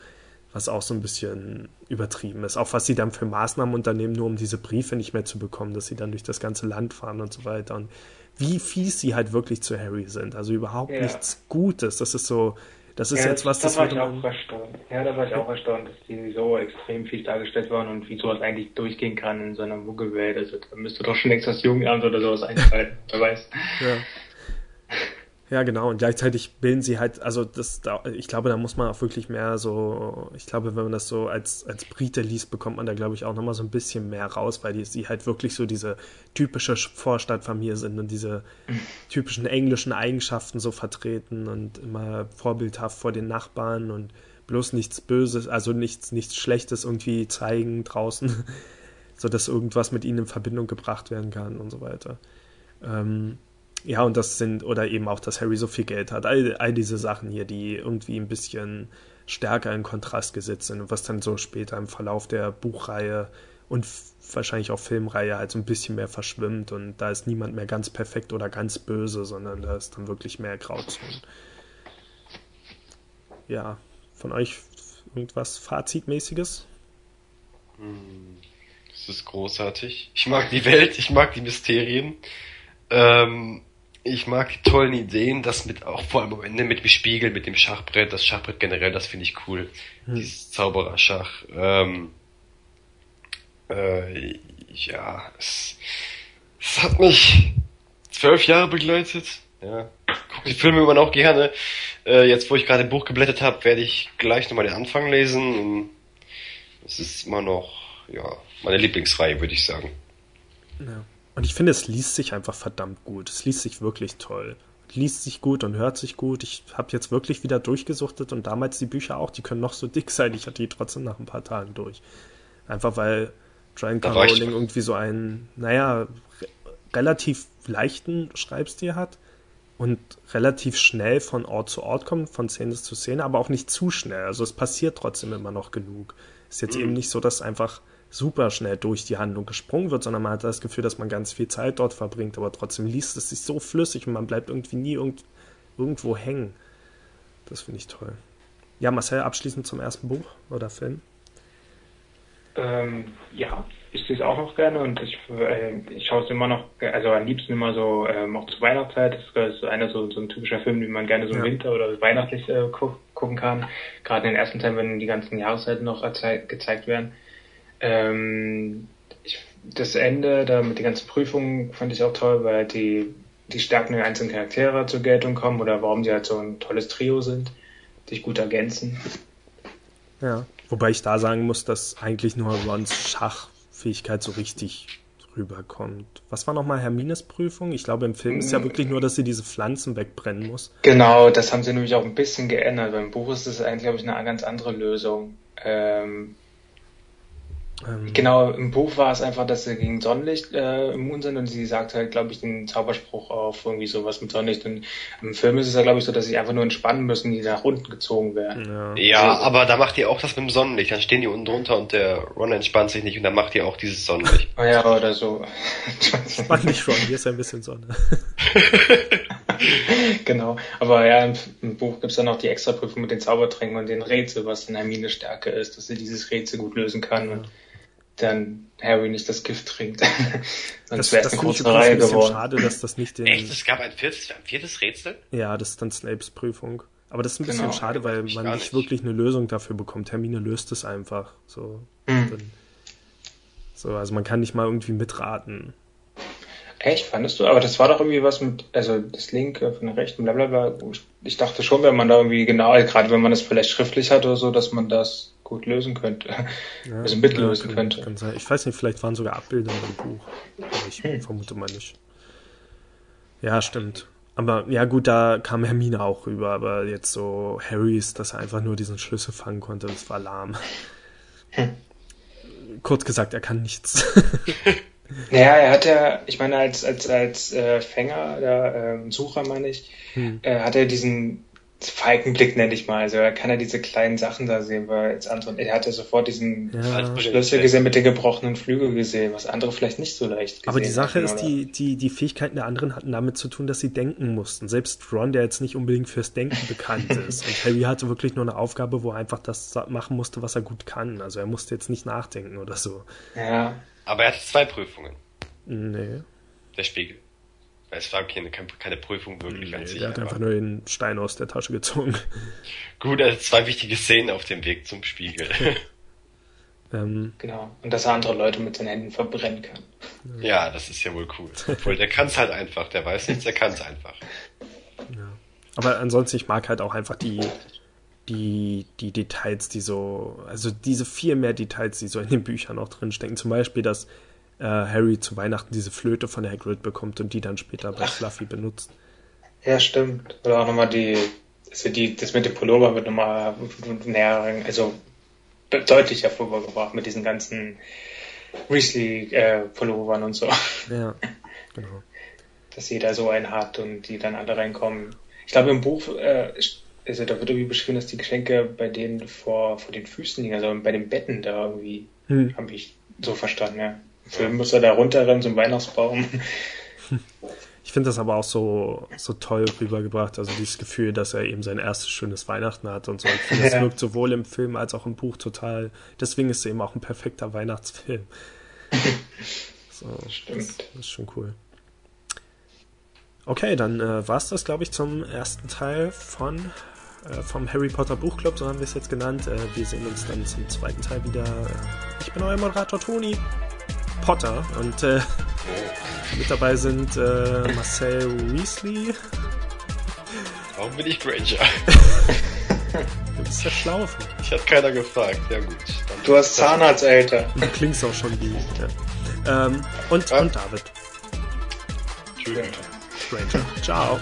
was auch so ein bisschen übertrieben ist. Auch was sie dann für Maßnahmen unternehmen, nur um diese Briefe nicht mehr zu bekommen, dass sie dann durch das ganze Land fahren und so weiter. Und wie fies sie halt wirklich zu Harry sind. Also überhaupt ja. nichts Gutes. Das ist so, das ist ja, jetzt was, das, war ich auch erstaunt. Ja, da war ich auch erstaunt, dass die so extrem fies dargestellt waren und wie sowas eigentlich durchgehen kann in so einer Muggelwelt. Also da müsste doch schon längst das Jugendamt oder sowas einschalten, wer weiß. Ja. Ja, genau. Und gleichzeitig bilden sie halt, also das, ich glaube, da muss man auch wirklich mehr so, ich glaube, wenn man das so als, als Brite liest, bekommt man da, glaube ich, auch nochmal so ein bisschen mehr raus, weil die, sie halt wirklich so diese typische Vorstadtfamilie sind und diese typischen englischen Eigenschaften so vertreten und immer vorbildhaft vor den Nachbarn und bloß nichts Böses, also nichts, nichts Schlechtes irgendwie zeigen draußen, so dass irgendwas mit ihnen in Verbindung gebracht werden kann und so weiter. Ähm, ja, und das sind, oder eben auch, dass Harry so viel Geld hat. All, all diese Sachen hier, die irgendwie ein bisschen stärker in Kontrast gesetzt sind und was dann so später im Verlauf der Buchreihe und wahrscheinlich auch Filmreihe halt so ein bisschen mehr verschwimmt und da ist niemand mehr ganz perfekt oder ganz böse, sondern da ist dann wirklich mehr Grauzonen. Ja, von euch irgendwas Fazitmäßiges? Hm, das ist großartig. Ich mag die Welt, ich mag die Mysterien. Ähm, ich mag die tollen Ideen, das mit auch vor allem am Ende mit dem Spiegel, mit dem Schachbrett, das Schachbrett generell, das finde ich cool. Hm. Dieses Zaubererschach. Ähm, äh, ja, es, es hat mich zwölf Jahre begleitet. Ja, gucke die Filme immer noch gerne. Äh, jetzt, wo ich gerade ein Buch geblättert habe, werde ich gleich nochmal den Anfang lesen. Es ist immer noch, ja, meine Lieblingsreihe, würde ich sagen. Ja. Und ich finde, es liest sich einfach verdammt gut. Es liest sich wirklich toll. liest sich gut und hört sich gut. Ich habe jetzt wirklich wieder durchgesuchtet und damals die Bücher auch, die können noch so dick sein. Ich hatte die trotzdem nach ein paar Tagen durch. Einfach weil Joanne K. Rowling irgendwie so einen, naja, re relativ leichten Schreibstil hat und relativ schnell von Ort zu Ort kommt, von Szene zu Szene, aber auch nicht zu schnell. Also es passiert trotzdem immer noch genug. Ist jetzt mhm. eben nicht so, dass einfach super schnell durch die Handlung gesprungen wird, sondern man hat das Gefühl, dass man ganz viel Zeit dort verbringt, aber trotzdem liest es sich so flüssig und man bleibt irgendwie nie irgend, irgendwo hängen. Das finde ich toll. Ja, Marcel, abschließend zum ersten Buch oder Film? Ähm, ja, ich sehe es auch noch gerne und ich, äh, ich schaue es immer noch, also am liebsten immer so, ähm, auch zur Weihnachtszeit. Das ist so einer so, so ein typischer Film, den man gerne so im ja. Winter oder weihnachtlich äh, gu gucken kann. Gerade in den ersten Teil, wenn die ganzen Jahreszeiten noch gezeigt werden. Ähm, ich, das Ende da mit den ganzen Prüfungen fand ich auch toll, weil die, die Stärken der einzelnen Charaktere zur Geltung kommen oder warum sie halt so ein tolles Trio sind, sich gut ergänzen. Ja, wobei ich da sagen muss, dass eigentlich nur Rons Schachfähigkeit so richtig rüberkommt. Was war nochmal Hermines Prüfung? Ich glaube, im Film ist ja mm. wirklich nur, dass sie diese Pflanzen wegbrennen muss. Genau, das haben sie nämlich auch ein bisschen geändert. Beim Buch ist es eigentlich, glaube ich, eine ganz andere Lösung. Ähm, ähm, genau, im Buch war es einfach, dass sie gegen Sonnenlicht äh, immun sind und sie sagt halt, glaube ich, den Zauberspruch auf irgendwie sowas mit Sonnenlicht. Und im Film ist es ja, glaube ich, so, dass sie einfach nur entspannen müssen, die nach unten gezogen werden. Ja, ja also, aber da macht ihr auch das mit dem Sonnenlicht. Dann stehen die unten drunter und der Ron entspannt sich nicht und dann macht ihr auch dieses Sonnenlicht. oh ja, oder so. Entspann dich, Ron, hier ist ein bisschen Sonne. genau, aber ja, im, im Buch gibt's dann noch die Extraprüfung mit den Zaubertränken und den Rätsel, was in Hermine Stärke ist, dass sie dieses Rätsel gut lösen kann. Ja. Dann Harry nicht das Gift trinkt. Sonst wäre es eine große Reihe geworden. Schade, dass das nicht den. Echt? Es gab ein viertes, ein viertes Rätsel? Ja, das ist dann Snapes Prüfung. Aber das ist ein bisschen genau. schade, weil man nicht, nicht, wirklich eine Lösung dafür bekommt. Hermine löst es einfach. So, hm. so, also man kann nicht mal irgendwie mitraten. Echt, fandest du? Aber das war doch irgendwie was mit, also das Linke von der Rechten, bla bla bla. Ich dachte schon, wenn man da irgendwie genau, gerade wenn man das vielleicht schriftlich hat oder so, dass man das gut lösen könnte. Ja, also mitlösen ja, kann, könnte. Kann sein. Ich weiß nicht, vielleicht waren sogar Abbildungen im Buch. Aber ich hm. vermute mal nicht. Ja, stimmt. Aber ja gut, da kam Hermine auch rüber, aber jetzt so Harrys, dass er einfach nur diesen Schlüssel fangen konnte, das war lahm. Hm. Kurz gesagt, er kann nichts. Naja, er hat ja, ich meine, als, als, als äh, Fänger, der äh, Sucher meine ich, hm. äh, hat er diesen Falkenblick nenne ich mal. Also er kann ja diese kleinen Sachen da sehen, weil jetzt andere, er hat ja sofort diesen ja. Schlüssel gesehen mit den gebrochenen Flügeln gesehen, was andere vielleicht nicht so leicht gesehen Aber die Sache hatten, ist, die, die, die Fähigkeiten der anderen hatten damit zu tun, dass sie denken mussten. Selbst Ron, der jetzt nicht unbedingt fürs Denken bekannt ist. Und Harry hatte wirklich nur eine Aufgabe, wo er einfach das machen musste, was er gut kann. Also er musste jetzt nicht nachdenken oder so. Ja. Aber er hatte zwei Prüfungen. Nee. Der Spiegel. Es war keine, keine Prüfung wirklich nee, an sich. Er hat einfach nur den Stein aus der Tasche gezogen. Gut, also zwei wichtige Szenen auf dem Weg zum Spiegel. ähm, genau. Und dass er andere Leute mit seinen Händen verbrennen kann. Ja, das ist ja wohl cool. Obwohl, der kann es halt einfach. Der weiß nichts, der kann es einfach. Ja. Aber ansonsten, ich mag halt auch einfach die, die, die Details, die so, also diese viel mehr Details, die so in den Büchern auch drinstecken. Zum Beispiel, dass äh, Harry zu Weihnachten diese Flöte von Hagrid bekommt und die dann später bei Fluffy benutzt. Ja, stimmt. Oder auch nochmal die, also die, das mit dem Pullover wird nochmal näher, also deutlich hervorgebracht mit diesen ganzen Weasley-Pullovern äh, und so. Ja, genau. Dass jeder so einen hat und die dann alle reinkommen. Ich glaube, im Buch, äh, also da wird irgendwie beschrieben, dass die Geschenke bei denen vor, vor den Füßen liegen, also bei den Betten da irgendwie, hm. habe ich so verstanden, ja. Film muss er da runterrennen zum Weihnachtsbaum. Ich finde das aber auch so, so toll rübergebracht, also dieses Gefühl, dass er eben sein erstes schönes Weihnachten hat und so. Ich finde, das wirkt sowohl im Film als auch im Buch total. Deswegen ist es eben auch ein perfekter Weihnachtsfilm. So, Stimmt. Das, das ist schon cool. Okay, dann äh, war es das, glaube ich, zum ersten Teil von äh, vom Harry Potter Buchclub, so haben wir es jetzt genannt. Äh, wir sehen uns dann zum zweiten Teil wieder. Ich bin euer Moderator Toni. Potter und äh, mit dabei sind äh, Marcel Weasley. Warum bin ich Granger? du bist ja schlau. Ich hat keiner gefragt. Ja gut. du hast Zahnarztälter. Du klingst auch schon wie. Ja. Ähm, und, ja. und David. Tschüss. Granger. Ciao.